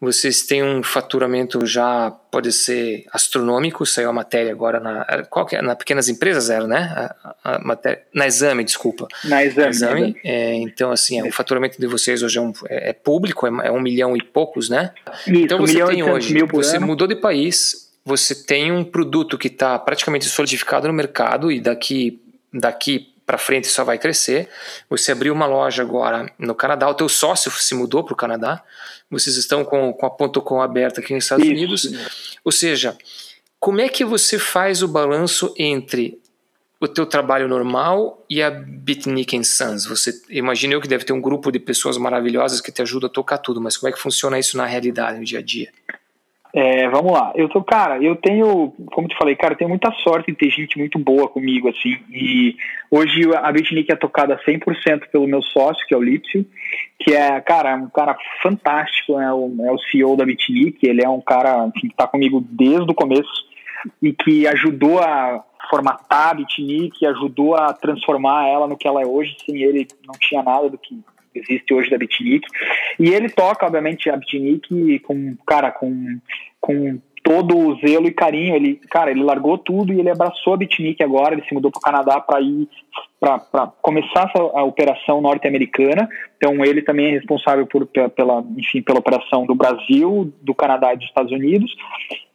vocês têm um faturamento já pode ser astronômico, saiu a matéria agora na qual é? na pequenas empresas era, né? A, a matéria, na Exame, desculpa. Na Exame. Na exame. É, então assim, é, o faturamento de vocês hoje é, um, é, é público, é, é, um milhão e poucos, né? Isso, então você um tem hoje, você ano. mudou de país, você tem um produto que está praticamente solidificado no mercado e daqui, daqui para frente só vai crescer. Você abriu uma loja agora no Canadá, o teu sócio se mudou para o Canadá, vocês estão com, com a ponto .com aberta aqui nos Estados Isso. Unidos. Ou seja, como é que você faz o balanço entre o teu trabalho normal e a Bitnik Sons? Você imagina eu que deve ter um grupo de pessoas maravilhosas que te ajudam a tocar tudo, mas como é que funciona isso na realidade, no dia a dia? É, vamos lá. Eu tô, cara, eu tenho, como te falei, cara, eu tenho muita sorte de ter gente muito boa comigo, assim. E hoje a Bitnik é tocada 100% pelo meu sócio, que é o Lipsio, que é, cara, um cara fantástico, é o, é o CEO da Bitnik. Ele é um cara assim, que tá comigo desde o começo e que ajudou a, formatar a Bitnik, ajudou a transformar ela no que ela é hoje. Sem ele, não tinha nada do que existe hoje da Bitnik. E ele toca, obviamente, a Bitnik com, cara, com, com todo o zelo e carinho. Ele, cara, ele largou tudo e ele abraçou a Bitnik agora. Ele se mudou para o Canadá para ir para começar a operação norte-americana. Então ele também é responsável por, pela, enfim, pela operação do Brasil, do Canadá e dos Estados Unidos.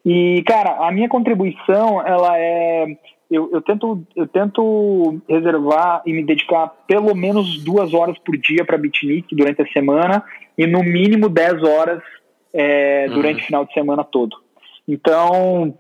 E cara, a minha contribuição ela é eu, eu, tento, eu tento reservar e me dedicar pelo menos duas horas por dia para Bitnik durante a semana e no mínimo 10 horas é, durante uhum. o final de semana todo. Então,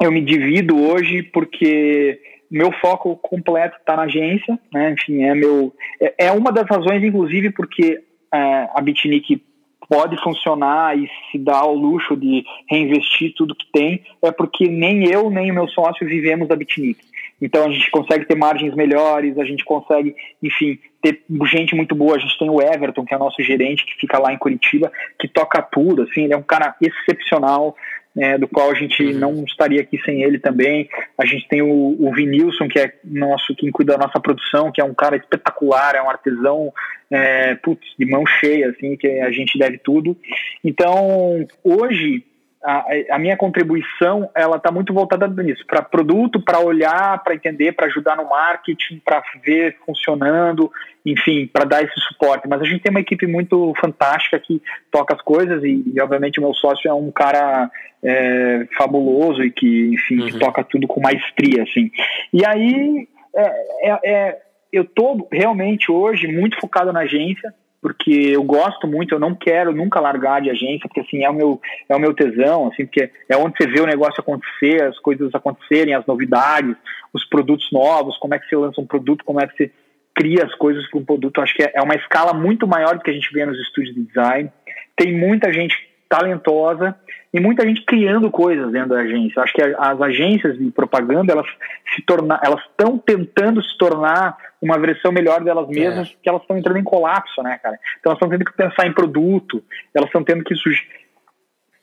eu me divido hoje porque meu foco completo está na agência, né? Enfim, é meu é, é, uma das razões, inclusive, porque é, a Bitnik pode funcionar e se dá ao luxo de reinvestir tudo que tem, é porque nem eu nem o meu sócio vivemos da Bitnik. Então a gente consegue ter margens melhores, a gente consegue, enfim, ter gente muito boa. A gente tem o Everton, que é o nosso gerente, que fica lá em Curitiba, que toca tudo, assim, ele é um cara excepcional né, do qual a gente uhum. não estaria aqui sem ele também. A gente tem o, o Vinilson, que é nosso, quem cuida da nossa produção, que é um cara espetacular, é um artesão é, putz, de mão cheia, assim, que a gente deve tudo. Então, hoje, a, a, minha contribuição ela está muito voltada nisso para produto para olhar para entender para ajudar no marketing para ver funcionando enfim para dar esse suporte mas a gente tem uma equipe muito fantástica que toca as coisas e, e obviamente o meu sócio é um cara é, fabuloso e que enfim uhum. que toca tudo com maestria assim e aí é, é, é eu tô realmente hoje muito focado na agência porque eu gosto muito, eu não quero nunca largar de agência, porque assim é o meu é o meu tesão, assim, porque é onde você vê o negócio acontecer, as coisas acontecerem, as novidades, os produtos novos, como é que você lança um produto, como é que você cria as coisas para um produto. Acho que é, é uma escala muito maior do que a gente vê nos estúdios de design. Tem muita gente talentosa e muita gente criando coisas dentro da agência. Acho que as agências de propaganda elas se tornar, elas estão tentando se tornar uma versão melhor delas mesmas, é. que elas estão entrando em colapso, né, cara? Então elas estão tendo que pensar em produto, elas estão tendo que surgir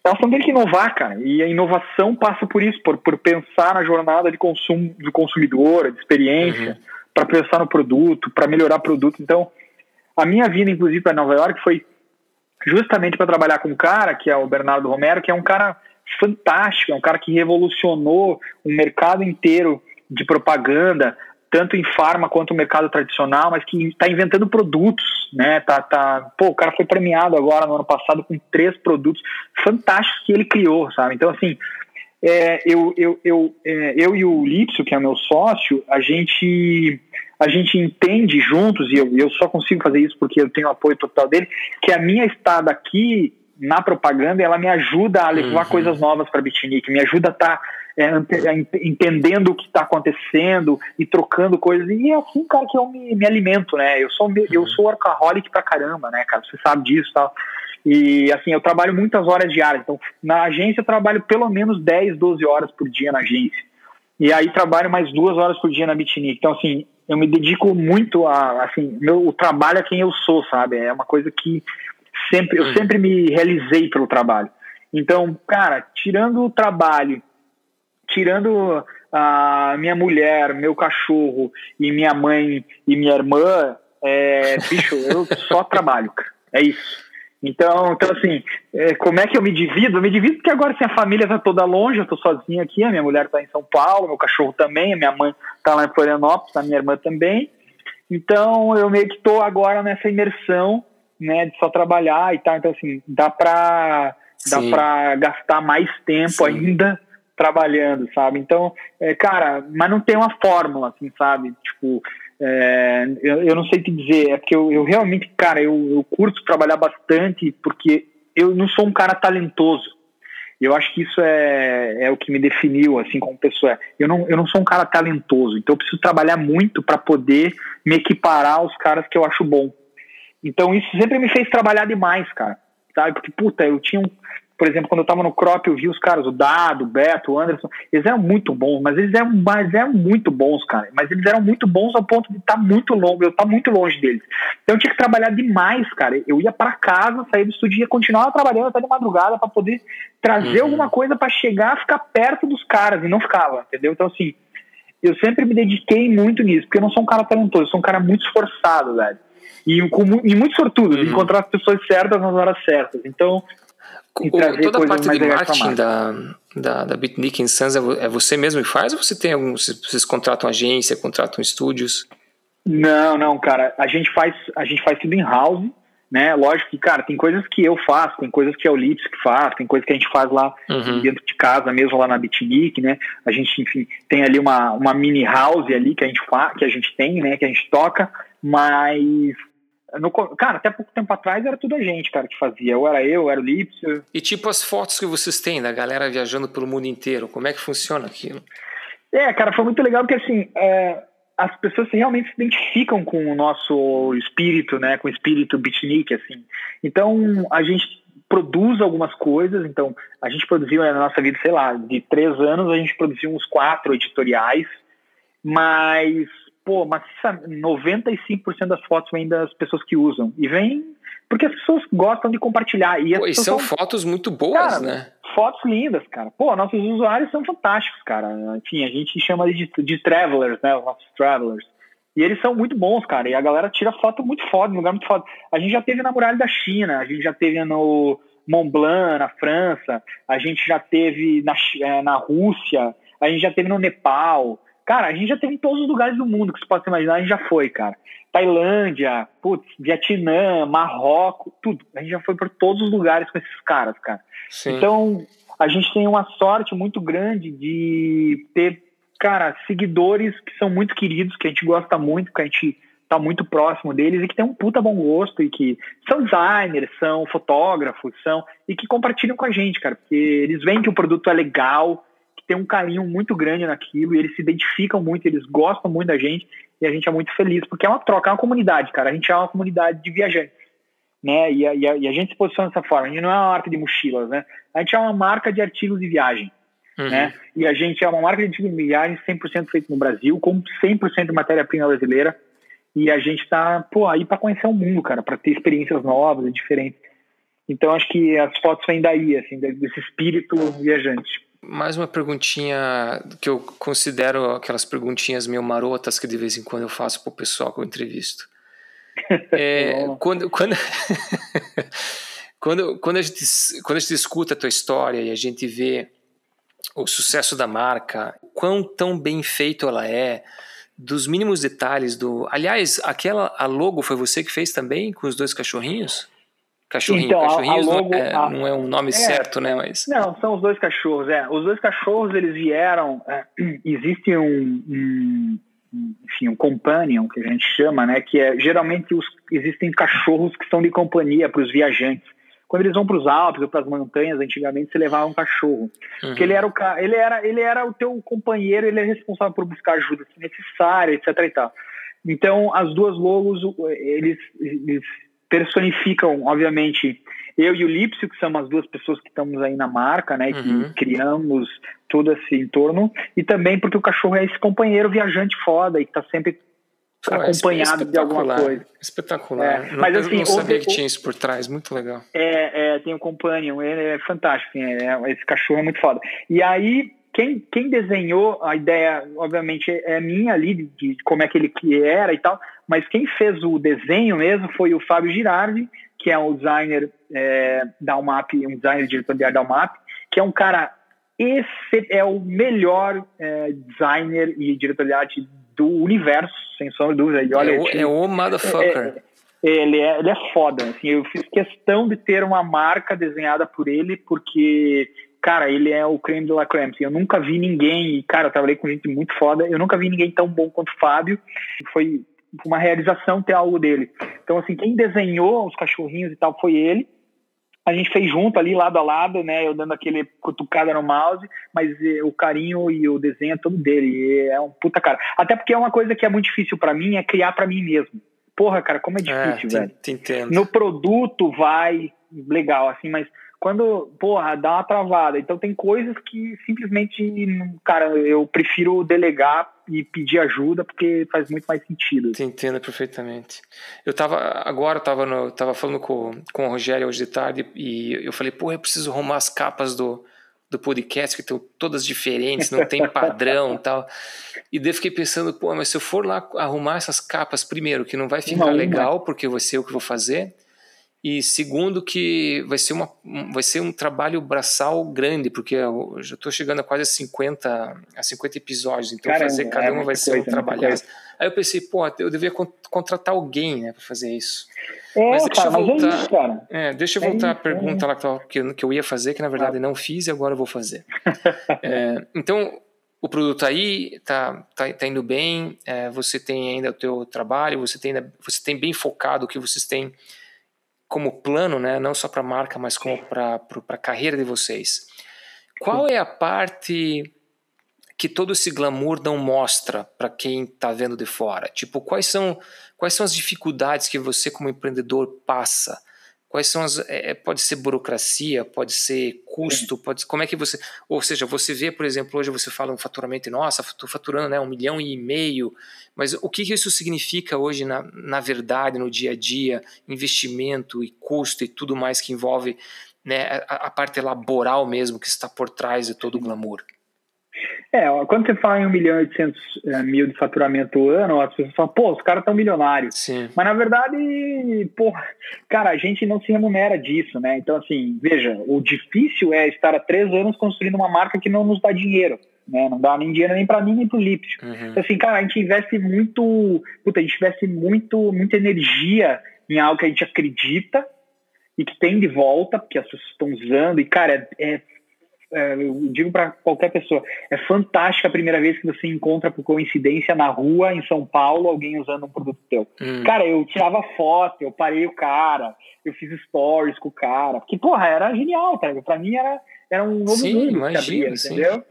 elas estão tendo que inovar, cara. E a inovação passa por isso, por, por pensar na jornada de consumo do consumidor, de experiência, uhum. para pensar no produto, para melhorar o produto. Então, a minha vinda, inclusive, para Nova York foi justamente para trabalhar com um cara, que é o Bernardo Romero, que é um cara fantástico, é um cara que revolucionou o mercado inteiro de propaganda, tanto em farma quanto no mercado tradicional, mas que está inventando produtos, né? Tá, tá, pô, o cara foi premiado agora no ano passado com três produtos fantásticos que ele criou, sabe? Então, assim, é, eu, eu, eu, é, eu e o Lipso, que é meu sócio, a gente a gente entende juntos, e eu, eu só consigo fazer isso porque eu tenho apoio total dele, que a minha estada aqui na propaganda, ela me ajuda a levar uhum. coisas novas para Bitnik, me ajuda a estar tá, é, entendendo o que está acontecendo e trocando coisas. E é assim, cara, que eu me, me alimento, né? Eu sou, uhum. eu sou workaholic pra caramba, né, cara? Você sabe disso e tal. E assim, eu trabalho muitas horas diárias. Então, na agência eu trabalho pelo menos 10, 12 horas por dia na agência. E aí trabalho mais duas horas por dia na Bitnik. Então, assim, eu me dedico muito a, assim, meu, o trabalho é quem eu sou, sabe? É uma coisa que sempre, eu hum. sempre me realizei pelo trabalho. Então, cara, tirando o trabalho, tirando a minha mulher, meu cachorro e minha mãe e minha irmã, é, bicho, eu *laughs* só trabalho, cara. É isso. Então, então assim, é, como é que eu me divido? Eu me divido porque agora assim, a família está toda longe, eu estou sozinho aqui, a minha mulher está em São Paulo, meu cachorro também, a minha mãe está lá em Florianópolis, a minha irmã também. Então, eu meio que estou agora nessa imersão, né, de só trabalhar e tal. Então, assim, dá para dá para gastar mais tempo Sim. ainda trabalhando, sabe? Então, é, cara, mas não tem uma fórmula, assim, sabe? Tipo, é, eu, eu, não sei te dizer, é porque eu, eu realmente, cara, eu, eu curto trabalhar bastante porque eu não sou um cara talentoso. Eu acho que isso é, é o que me definiu, assim, como pessoa. Eu não, eu não sou um cara talentoso, então eu preciso trabalhar muito para poder me equiparar aos caras que eu acho bom. Então isso sempre me fez trabalhar demais, cara. Sabe? Porque, puta, eu tinha um, por exemplo, quando eu estava no crop, eu vi os caras, o Dado, o Beto, o Anderson, eles eram muito bons, mas eles eram, mas eram muito bons, cara. Mas eles eram muito bons ao ponto de estar tá muito longe, eu estar tá muito longe deles. Então eu tinha que trabalhar demais, cara. Eu ia para casa, saía do estúdio ia continuar trabalhando até de madrugada para poder trazer uhum. alguma coisa para chegar, ficar perto dos caras, e não ficava, entendeu? Então, assim, eu sempre me dediquei muito nisso, porque eu não sou um cara talentoso, eu sou um cara muito esforçado, velho. E, com, e muito sortudo, uhum. de encontrar as pessoas certas nas horas certas. Então, o, toda a parte de marketing da, da, da Bitnik Sons é, é você mesmo que faz ou você tem algum, vocês contratam agência, contratam estúdios? Não, não, cara, a gente faz, a gente faz tudo em house, né? Lógico que, cara, tem coisas que eu faço, tem coisas que é o Lips que faz, tem coisas que a gente faz lá uhum. dentro de casa mesmo, lá na Bitnik, né? A gente, enfim, tem ali uma, uma mini house ali que a gente faz, que a gente tem, né? Que a gente toca, mas no, cara, até pouco tempo atrás era tudo a gente, cara, que fazia. Ou era eu, era o Lips. E tipo as fotos que vocês têm da galera viajando pelo mundo inteiro, como é que funciona aquilo? É, cara, foi muito legal porque assim, é, as pessoas realmente se identificam com o nosso espírito, né, com o espírito beatnik, assim. Então, a gente produz algumas coisas, então, a gente produziu na nossa vida, sei lá, de três anos, a gente produziu uns quatro editoriais, mas, pô, mas 95% das fotos vêm das pessoas que usam, e vem porque as pessoas gostam de compartilhar. E, Pô, e são, são, fotos muito boas, cara, né? Fotos lindas, cara. Pô, nossos usuários são fantásticos, cara. Enfim, a gente chama de, de travelers, né? Os nossos travelers. E eles são muito bons, cara. E a galera tira foto muito foda, lugar muito foda. A gente já teve na muralha da China, a gente já teve no Mont Blanc, na França, a gente já teve na, é, na Rússia, a gente já teve no Nepal. Cara, a gente já teve em todos os lugares do mundo que você possa imaginar, a gente já foi, cara. Tailândia, putz, Vietnã, Marrocos, tudo. A gente já foi por todos os lugares com esses caras, cara. Sim. Então, a gente tem uma sorte muito grande de ter, cara, seguidores que são muito queridos, que a gente gosta muito, que a gente tá muito próximo deles e que tem um puta bom gosto e que são designers, são fotógrafos, são e que compartilham com a gente, cara, porque eles veem que o produto é legal, tem um carinho muito grande naquilo e eles se identificam muito, eles gostam muito da gente e a gente é muito feliz, porque é uma troca, é uma comunidade, cara. A gente é uma comunidade de viajantes, né? E a, e a, e a gente se posiciona dessa forma. A gente não é uma marca de mochilas, né? A gente é uma marca de artigos de viagem, uhum. né? E a gente é uma marca de artigos de viagem 100% feito no Brasil, com 100% de matéria-prima brasileira. E a gente tá, pô, aí para conhecer o mundo, cara, para ter experiências novas e diferentes. Então acho que as fotos vêm daí, assim, desse espírito viajante mais uma perguntinha que eu considero aquelas perguntinhas meio marotas que de vez em quando eu faço para o pessoal que eu entrevisto. *laughs* É, quando, quando, *laughs* quando, quando, a gente, quando a gente escuta a tua história e a gente vê o sucesso da marca, quão tão bem feito ela é, dos mínimos detalhes do. Aliás, aquela a logo foi você que fez também com os dois cachorrinhos? Cachorrinho, então, cachorrinhos logo, não, é, a, não, é, um nome é, certo, né? Mas... Não, são os dois cachorros, é. Os dois cachorros, eles vieram... É, *clears throat* existe um, um, enfim, um companion, que a gente chama, né? Que é, geralmente, os, existem cachorros que são de companhia para os viajantes. Quando eles vão para os Alpes ou para as montanhas, antigamente, se levava um cachorro. Uhum. Porque ele era, o, ele, era, ele era o teu companheiro, ele é responsável por buscar ajuda se necessária, etc e tal. Então, as duas logos, eles, eles personificam, obviamente, eu e o Lipsio, que somos as duas pessoas que estamos aí na marca, né, uhum. que criamos todo esse entorno, e também porque o cachorro é esse companheiro viajante foda e que está sempre Pô, é acompanhado é de alguma coisa. Espetacular. É, mas, assim, eu não sabia que tinha isso por trás, muito legal. É, é tem o um Companion, ele é fantástico, assim, é, esse cachorro é muito foda. E aí, quem, quem desenhou a ideia, obviamente, é minha ali, de, de como é que ele era e tal, mas quem fez o desenho mesmo foi o Fábio Girardi, que é um designer é, da UMAP, um designer diretor de arte da UMAP, que é um cara, esse é o melhor é, designer e diretor de arte do universo, sem sombra de dúvida. E olha, é, o, é o motherfucker. É, é, ele é, ele é foda. Assim, eu fiz questão de ter uma marca desenhada por ele, porque, cara, ele é o creme de la creme. Assim, eu nunca vi ninguém, cara, eu trabalhei com gente muito foda, eu nunca vi ninguém tão bom quanto o Fábio. Foi uma realização ter algo dele. Então, assim, quem desenhou os cachorrinhos e tal foi ele. A gente fez junto ali, lado a lado, né? Eu dando aquele cutucada no mouse, mas eh, o carinho e o desenho é todo dele. é um puta cara. Até porque é uma coisa que é muito difícil para mim, é criar para mim mesmo. Porra, cara, como é, é difícil, é, velho. Te entendo. No produto vai legal, assim, mas quando, porra, dá uma travada. Então tem coisas que simplesmente, cara, eu prefiro delegar e pedir ajuda porque faz muito mais sentido. Te entendo perfeitamente. Eu tava, agora eu tava, no, tava falando com, com o Rogério hoje de tarde e eu falei, porra, eu preciso arrumar as capas do, do podcast, que estão todas diferentes, não tem padrão tal. E daí fiquei pensando, pô, mas se eu for lá arrumar essas capas, primeiro, que não vai ficar uma, legal, uma. porque vai ser eu que vou fazer. E segundo que vai ser, uma, vai ser um trabalho braçal grande, porque eu já estou chegando a quase 50, a 50 episódios, então Caramba, fazer cada é uma vai ser um trabalho. Aí eu pensei, pô, eu devia contratar alguém né, para fazer isso. É, mas deixa cara, eu voltar, mas é isso, cara. É, deixa eu voltar é à pergunta é. lá que eu, que eu ia fazer, que na verdade não fiz e agora eu vou fazer. *laughs* É, então, o produto aí, tá, tá, tá indo bem, é, você tem ainda o teu trabalho, você tem, você tem bem focado o que vocês têm como plano, né, não só para a marca, mas como para a carreira de vocês. Qual é a parte que todo esse glamour não mostra para quem está vendo de fora? Tipo, quais são, quais são as dificuldades que você como empreendedor passa? Quais são as. É, é, pode ser burocracia, pode ser custo, pode como é que você. Ou seja, você vê, por exemplo, hoje você fala um faturamento, nossa, estou faturando né, um milhão e meio, mas o que isso significa hoje, na, na verdade, no dia a dia, investimento e custo e tudo mais que envolve né, a, a parte laboral mesmo que está por trás de todo o glamour? É, quando você fala em 1 milhão e 800 eh, mil de faturamento ano, as pessoas falam, pô, os caras estão milionários. Sim. Mas na verdade, pô, cara, a gente não se remunera disso, né? Então, assim, veja, o difícil é estar há três anos construindo uma marca que não nos dá dinheiro. Né? Não dá nem dinheiro nem para mim nem para o Lipsio. Uhum. Então, assim, cara, a gente investe muito, puta, a gente investe muito, muita energia em algo que a gente acredita e que tem de volta, porque as pessoas estão usando, e, cara, é, é é, eu digo para qualquer pessoa, é fantástica a primeira vez que você encontra por coincidência na rua em São Paulo alguém usando um produto teu. Hum. Cara, eu tirava foto, eu parei o cara, eu fiz stories com o cara, porque porra, era genial, tá? Para mim era era um novo sim, mundo imagina, que abria, entendeu?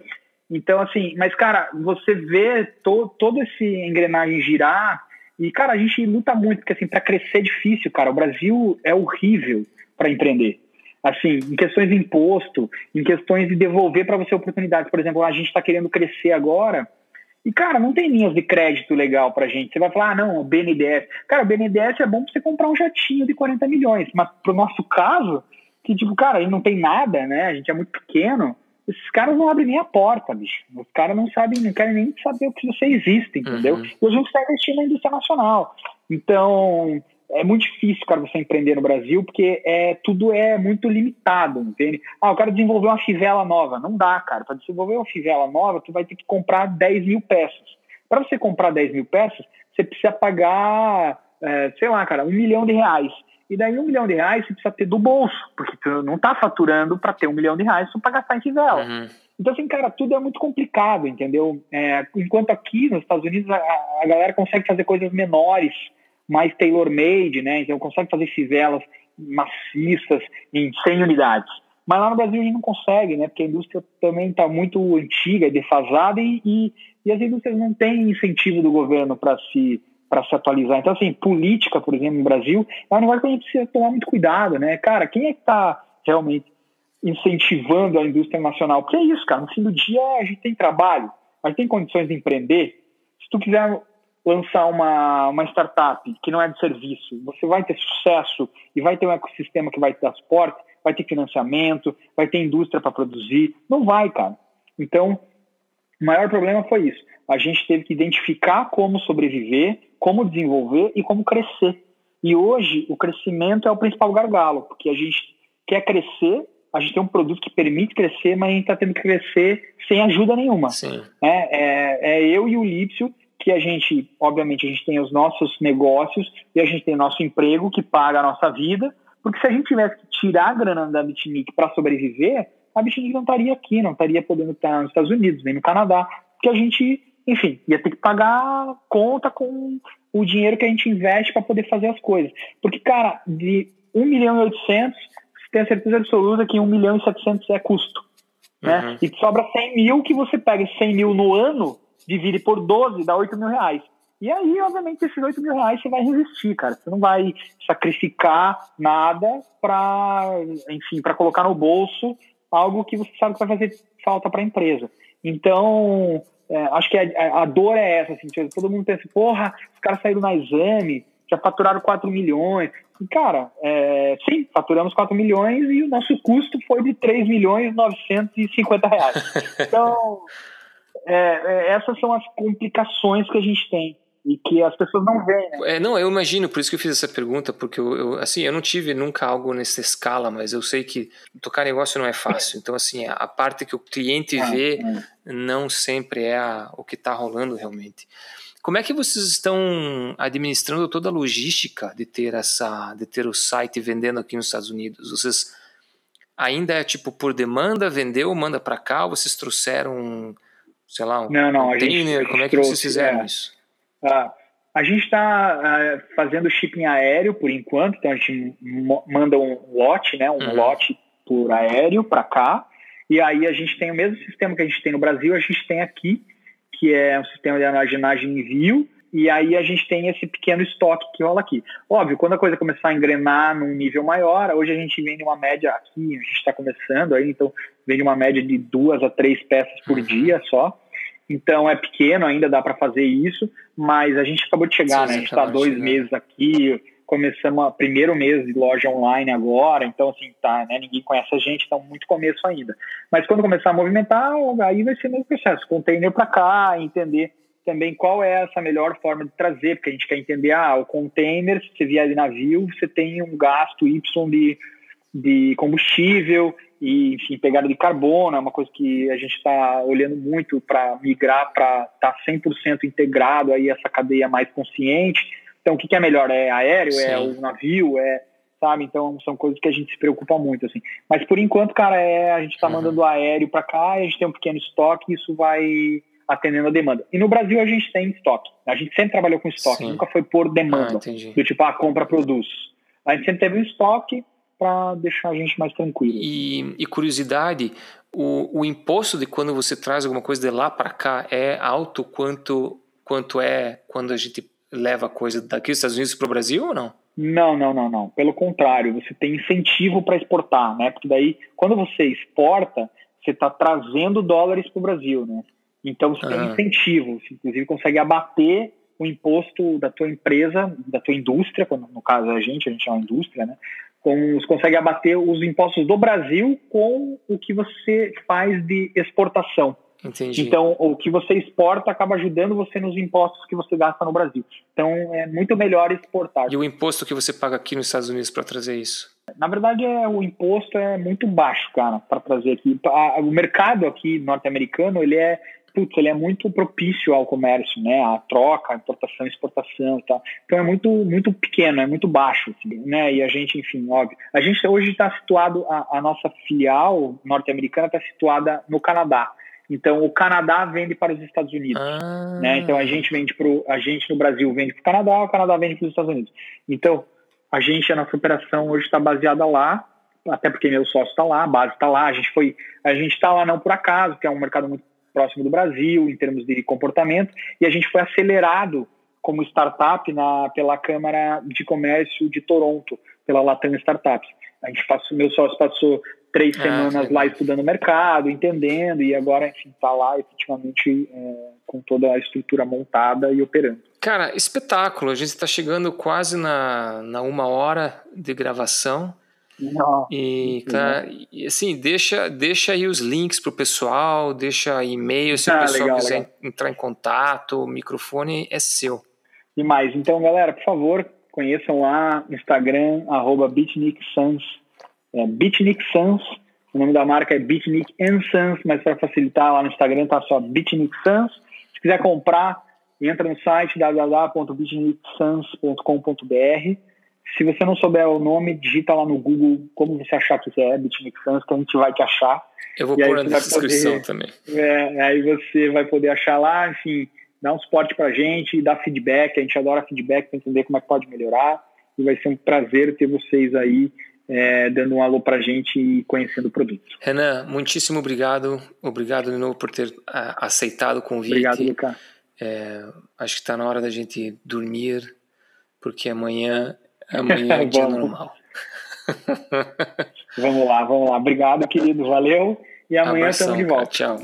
Então assim, mas cara, você vê to, todo esse engrenagem girar e cara, a gente luta muito porque assim, para crescer é difícil, cara. O Brasil é horrível para empreender assim, em questões de imposto, em questões de devolver para você oportunidades. Por exemplo, a gente está querendo crescer agora e, cara, não tem linhas de crédito legal para gente. Você vai falar, ah, não, o BNDES. Cara, o BNDES é bom para você comprar um jatinho de 40 milhões, mas pro nosso caso, que, tipo, cara, a gente não tem nada, né? A gente é muito pequeno. Esses caras não abrem nem a porta, bicho. Os caras não sabem, não querem nem saber o que você existe, entendeu? Uhum. E a gente está investindo na indústria nacional. Então, é muito difícil, cara, você empreender no Brasil, porque é, tudo é muito limitado, entende? Ah, eu quero desenvolver uma fivela nova. Não dá, cara. Para desenvolver uma fivela nova, tu vai ter que comprar 10 mil peças. Para você comprar 10 mil peças, você precisa pagar, é, sei lá, cara, um milhão de reais. E daí um milhão de reais você precisa ter do bolso, porque tu não tá faturando para ter um milhão de reais para gastar em fivela. Uhum. Então, assim, cara, tudo é muito complicado, entendeu? É, enquanto aqui nos Estados Unidos a, a galera consegue fazer coisas menores, mais tailor-made, né? Então consegue fazer fivelas maciças em 100 unidades. Mas lá no Brasil a gente não consegue, né? Porque a indústria também está muito antiga, defasada e, e, e, as indústrias não têm incentivo do governo para se para se atualizar. Então, assim, política, por exemplo, no Brasil, é um negócio que a gente precisa tomar muito cuidado, né? Cara, quem é que está realmente incentivando a indústria nacional? Porque é isso, cara. No fim do dia, a gente tem trabalho, a gente tem condições de empreender. Se tu quiser lançar uma, uma startup que não é de serviço, você vai ter sucesso e vai ter um ecossistema que vai te dar suporte, vai ter financiamento, vai ter indústria para produzir. Não vai, cara. Então, o maior problema foi isso. A gente teve que identificar como sobreviver, como desenvolver e como crescer. E hoje o crescimento é o principal gargalo, porque a gente quer crescer, a gente tem um produto que permite crescer, mas a gente está tendo que crescer sem ajuda nenhuma. Sim. É, é, é eu e o Lípcio que a gente, obviamente, a gente tem os nossos negócios e a gente tem nosso emprego que paga a nossa vida, porque se a gente tivesse que tirar a grana da Bitnik para sobreviver, a Bitnik não estaria aqui, não estaria podendo estar nos Estados Unidos, nem no Canadá, porque a gente, enfim, ia ter que pagar conta com o dinheiro que a gente investe para poder fazer as coisas. Porque, cara, de 1 milhão e 800, você tem a certeza absoluta que 1 milhão e 700 é custo. Né? Uhum. E sobra 100 mil que você pega 100 mil no ano divide por 12, dá 8 mil reais. E aí, obviamente, esses 8 mil reais você vai resistir, cara. Você não vai sacrificar nada para, enfim, para colocar no bolso algo que você sabe que vai fazer falta para a empresa. Então, é, acho que a, a, dor é essa, assim, tipo, todo mundo pensa, porra, os caras saíram na exame, já faturaram 4 milhões. E, cara, é, sim, faturamos 4 milhões e o nosso custo foi de 3 milhões e 950 reais. *laughs* Então, é, é, essas são as complicações que a gente tem e que as pessoas não veem. Né? É, não, eu imagino, por isso que eu fiz essa pergunta, porque eu, eu, assim, eu não tive nunca algo nessa escala, mas eu sei que tocar negócio não é fácil. Então, assim, a parte que o cliente ah, vê é. não sempre é a, o que está rolando realmente. Como é que vocês estão administrando toda a logística de ter essa, de ter o site vendendo aqui nos Estados Unidos? Vocês ainda é tipo por demanda, vendeu, manda para cá, ou vocês trouxeram, sei lá, um não, não, container? Como é que trouxe, vocês fizeram é. isso? Ah, a gente está ah, fazendo shipping aéreo por enquanto, então a gente manda um lote, né, um uhum. lote por aéreo para cá, e aí a gente tem o mesmo sistema que a gente tem no Brasil, a gente tem aqui que é um sistema de armazenagem em envio, e aí a gente tem esse pequeno estoque que rola aqui. Óbvio, quando a coisa começar a engrenar num nível maior, hoje a gente vende uma média aqui, a gente está começando aí, então vende uma média de duas a três peças por uhum. dia só. Então é pequeno, ainda dá para fazer isso, mas a gente acabou de chegar, Sim, né? A gente está dois meses aqui, começamos o primeiro mês de loja online agora, então assim, tá, né, ninguém conhece a gente, tá muito começo ainda. Mas quando começar a movimentar, aí vai ser o mesmo processo, container para cá, entender também qual é essa melhor forma de trazer, porque a gente quer entender, ah, o container, se você vier de navio, você tem um gasto Y de, de combustível e, enfim, pegada de carbono, é uma coisa que a gente está olhando muito para migrar para estar tá 100% integrado aí essa cadeia mais consciente, então, o que, que é melhor? É aéreo? É Sim. É o navio? É, sabe? Então, são coisas que a gente se preocupa muito, assim. Mas, por enquanto, cara, é, a gente está uhum. mandando aéreo para cá, a gente tem um pequeno estoque, isso vai atendendo a demanda. E no Brasil a gente tem estoque. A gente sempre trabalhou com estoque, Sim. nunca foi por demanda. Ah, do tipo, a ah, compra, produz. A gente sempre teve um estoque para deixar a gente mais tranquilo. E, e curiosidade, o, o imposto de quando você traz alguma coisa de lá para cá é alto quanto, quanto é quando a gente leva coisa daqui dos Estados Unidos para o Brasil ou não? Não, não, não, não. Pelo contrário, você tem incentivo para exportar, né? Porque daí, quando você exporta, você está trazendo dólares para o Brasil, né? Então você ah. tem incentivo, você inclusive consegue abater o imposto da tua empresa, da tua indústria, no caso a gente, a gente é uma indústria, né? Com, você consegue abater os impostos do Brasil com o que você faz de exportação. Entendi. Então, o que você exporta acaba ajudando você nos impostos que você gasta no Brasil. Então, é muito melhor exportar. E o imposto que você paga aqui nos Estados Unidos para trazer isso? Na verdade, é, o imposto é muito baixo, cara, para trazer aqui. O mercado aqui norte-americano, ele é putz, ele é muito propício ao comércio, né? A troca, a importação, exportação e tal. Então é muito, muito pequeno, é muito baixo, assim, né? E a gente, enfim, óbvio. A gente hoje está situado, a, a, nossa filial norte-americana está situada no Canadá. Então, o Canadá vende para os Estados Unidos. Ah. Né? Então, a gente vende para a gente no Brasil vende para o Canadá, o Canadá vende para os Estados Unidos. Então, a gente, a nossa operação hoje está baseada lá, até porque meu sócio está lá, a base está lá. A gente foi, a gente está lá não por acaso, que é um mercado muito próximo do Brasil em termos de comportamento, e a gente foi acelerado como startup na, pela Câmara de Comércio de Toronto, pela Latam Startups. A gente passou, meu sócio passou três ah, semanas lá estudando o mercado, entendendo, e agora, enfim, está lá efetivamente é, com toda a estrutura montada e operando. Cara, espetáculo. A gente está chegando quase na, na uma hora de gravação. Não, e, tá, e assim, deixa, deixa aí os links pro pessoal, deixa e-mail se ah, o pessoal legal, quiser legal. entrar em contato, o microfone é seu. E mais, então, galera, por favor, conheçam lá Instagram, arroba BeatnikSans, é Beatnik Sans. O nome da marca é Beatnik Sans, mas para facilitar lá no Instagram tá só Beatnik Sans. Se quiser comprar, entra no site www.beatniksans.com.br. Se você não souber o nome, digita lá no Google como você achar que é Beatnik Sans, que a gente vai te achar. Eu vou pôr na descrição poder, também. É, aí você vai poder achar lá, enfim, dá um suporte pra gente, dá feedback, a gente adora feedback para entender como é que pode melhorar. E vai ser um prazer ter vocês aí é, dando um alô para gente e conhecendo o produto. Renan, muitíssimo obrigado. Obrigado de novo por ter a, aceitado o convite. Obrigado, Lucas. É, acho que está na hora da gente dormir, porque amanhã, amanhã é *laughs* dia normal. vamos lá, vamos lá. Obrigado, querido. Valeu. E amanhã estamos de volta. Tchau.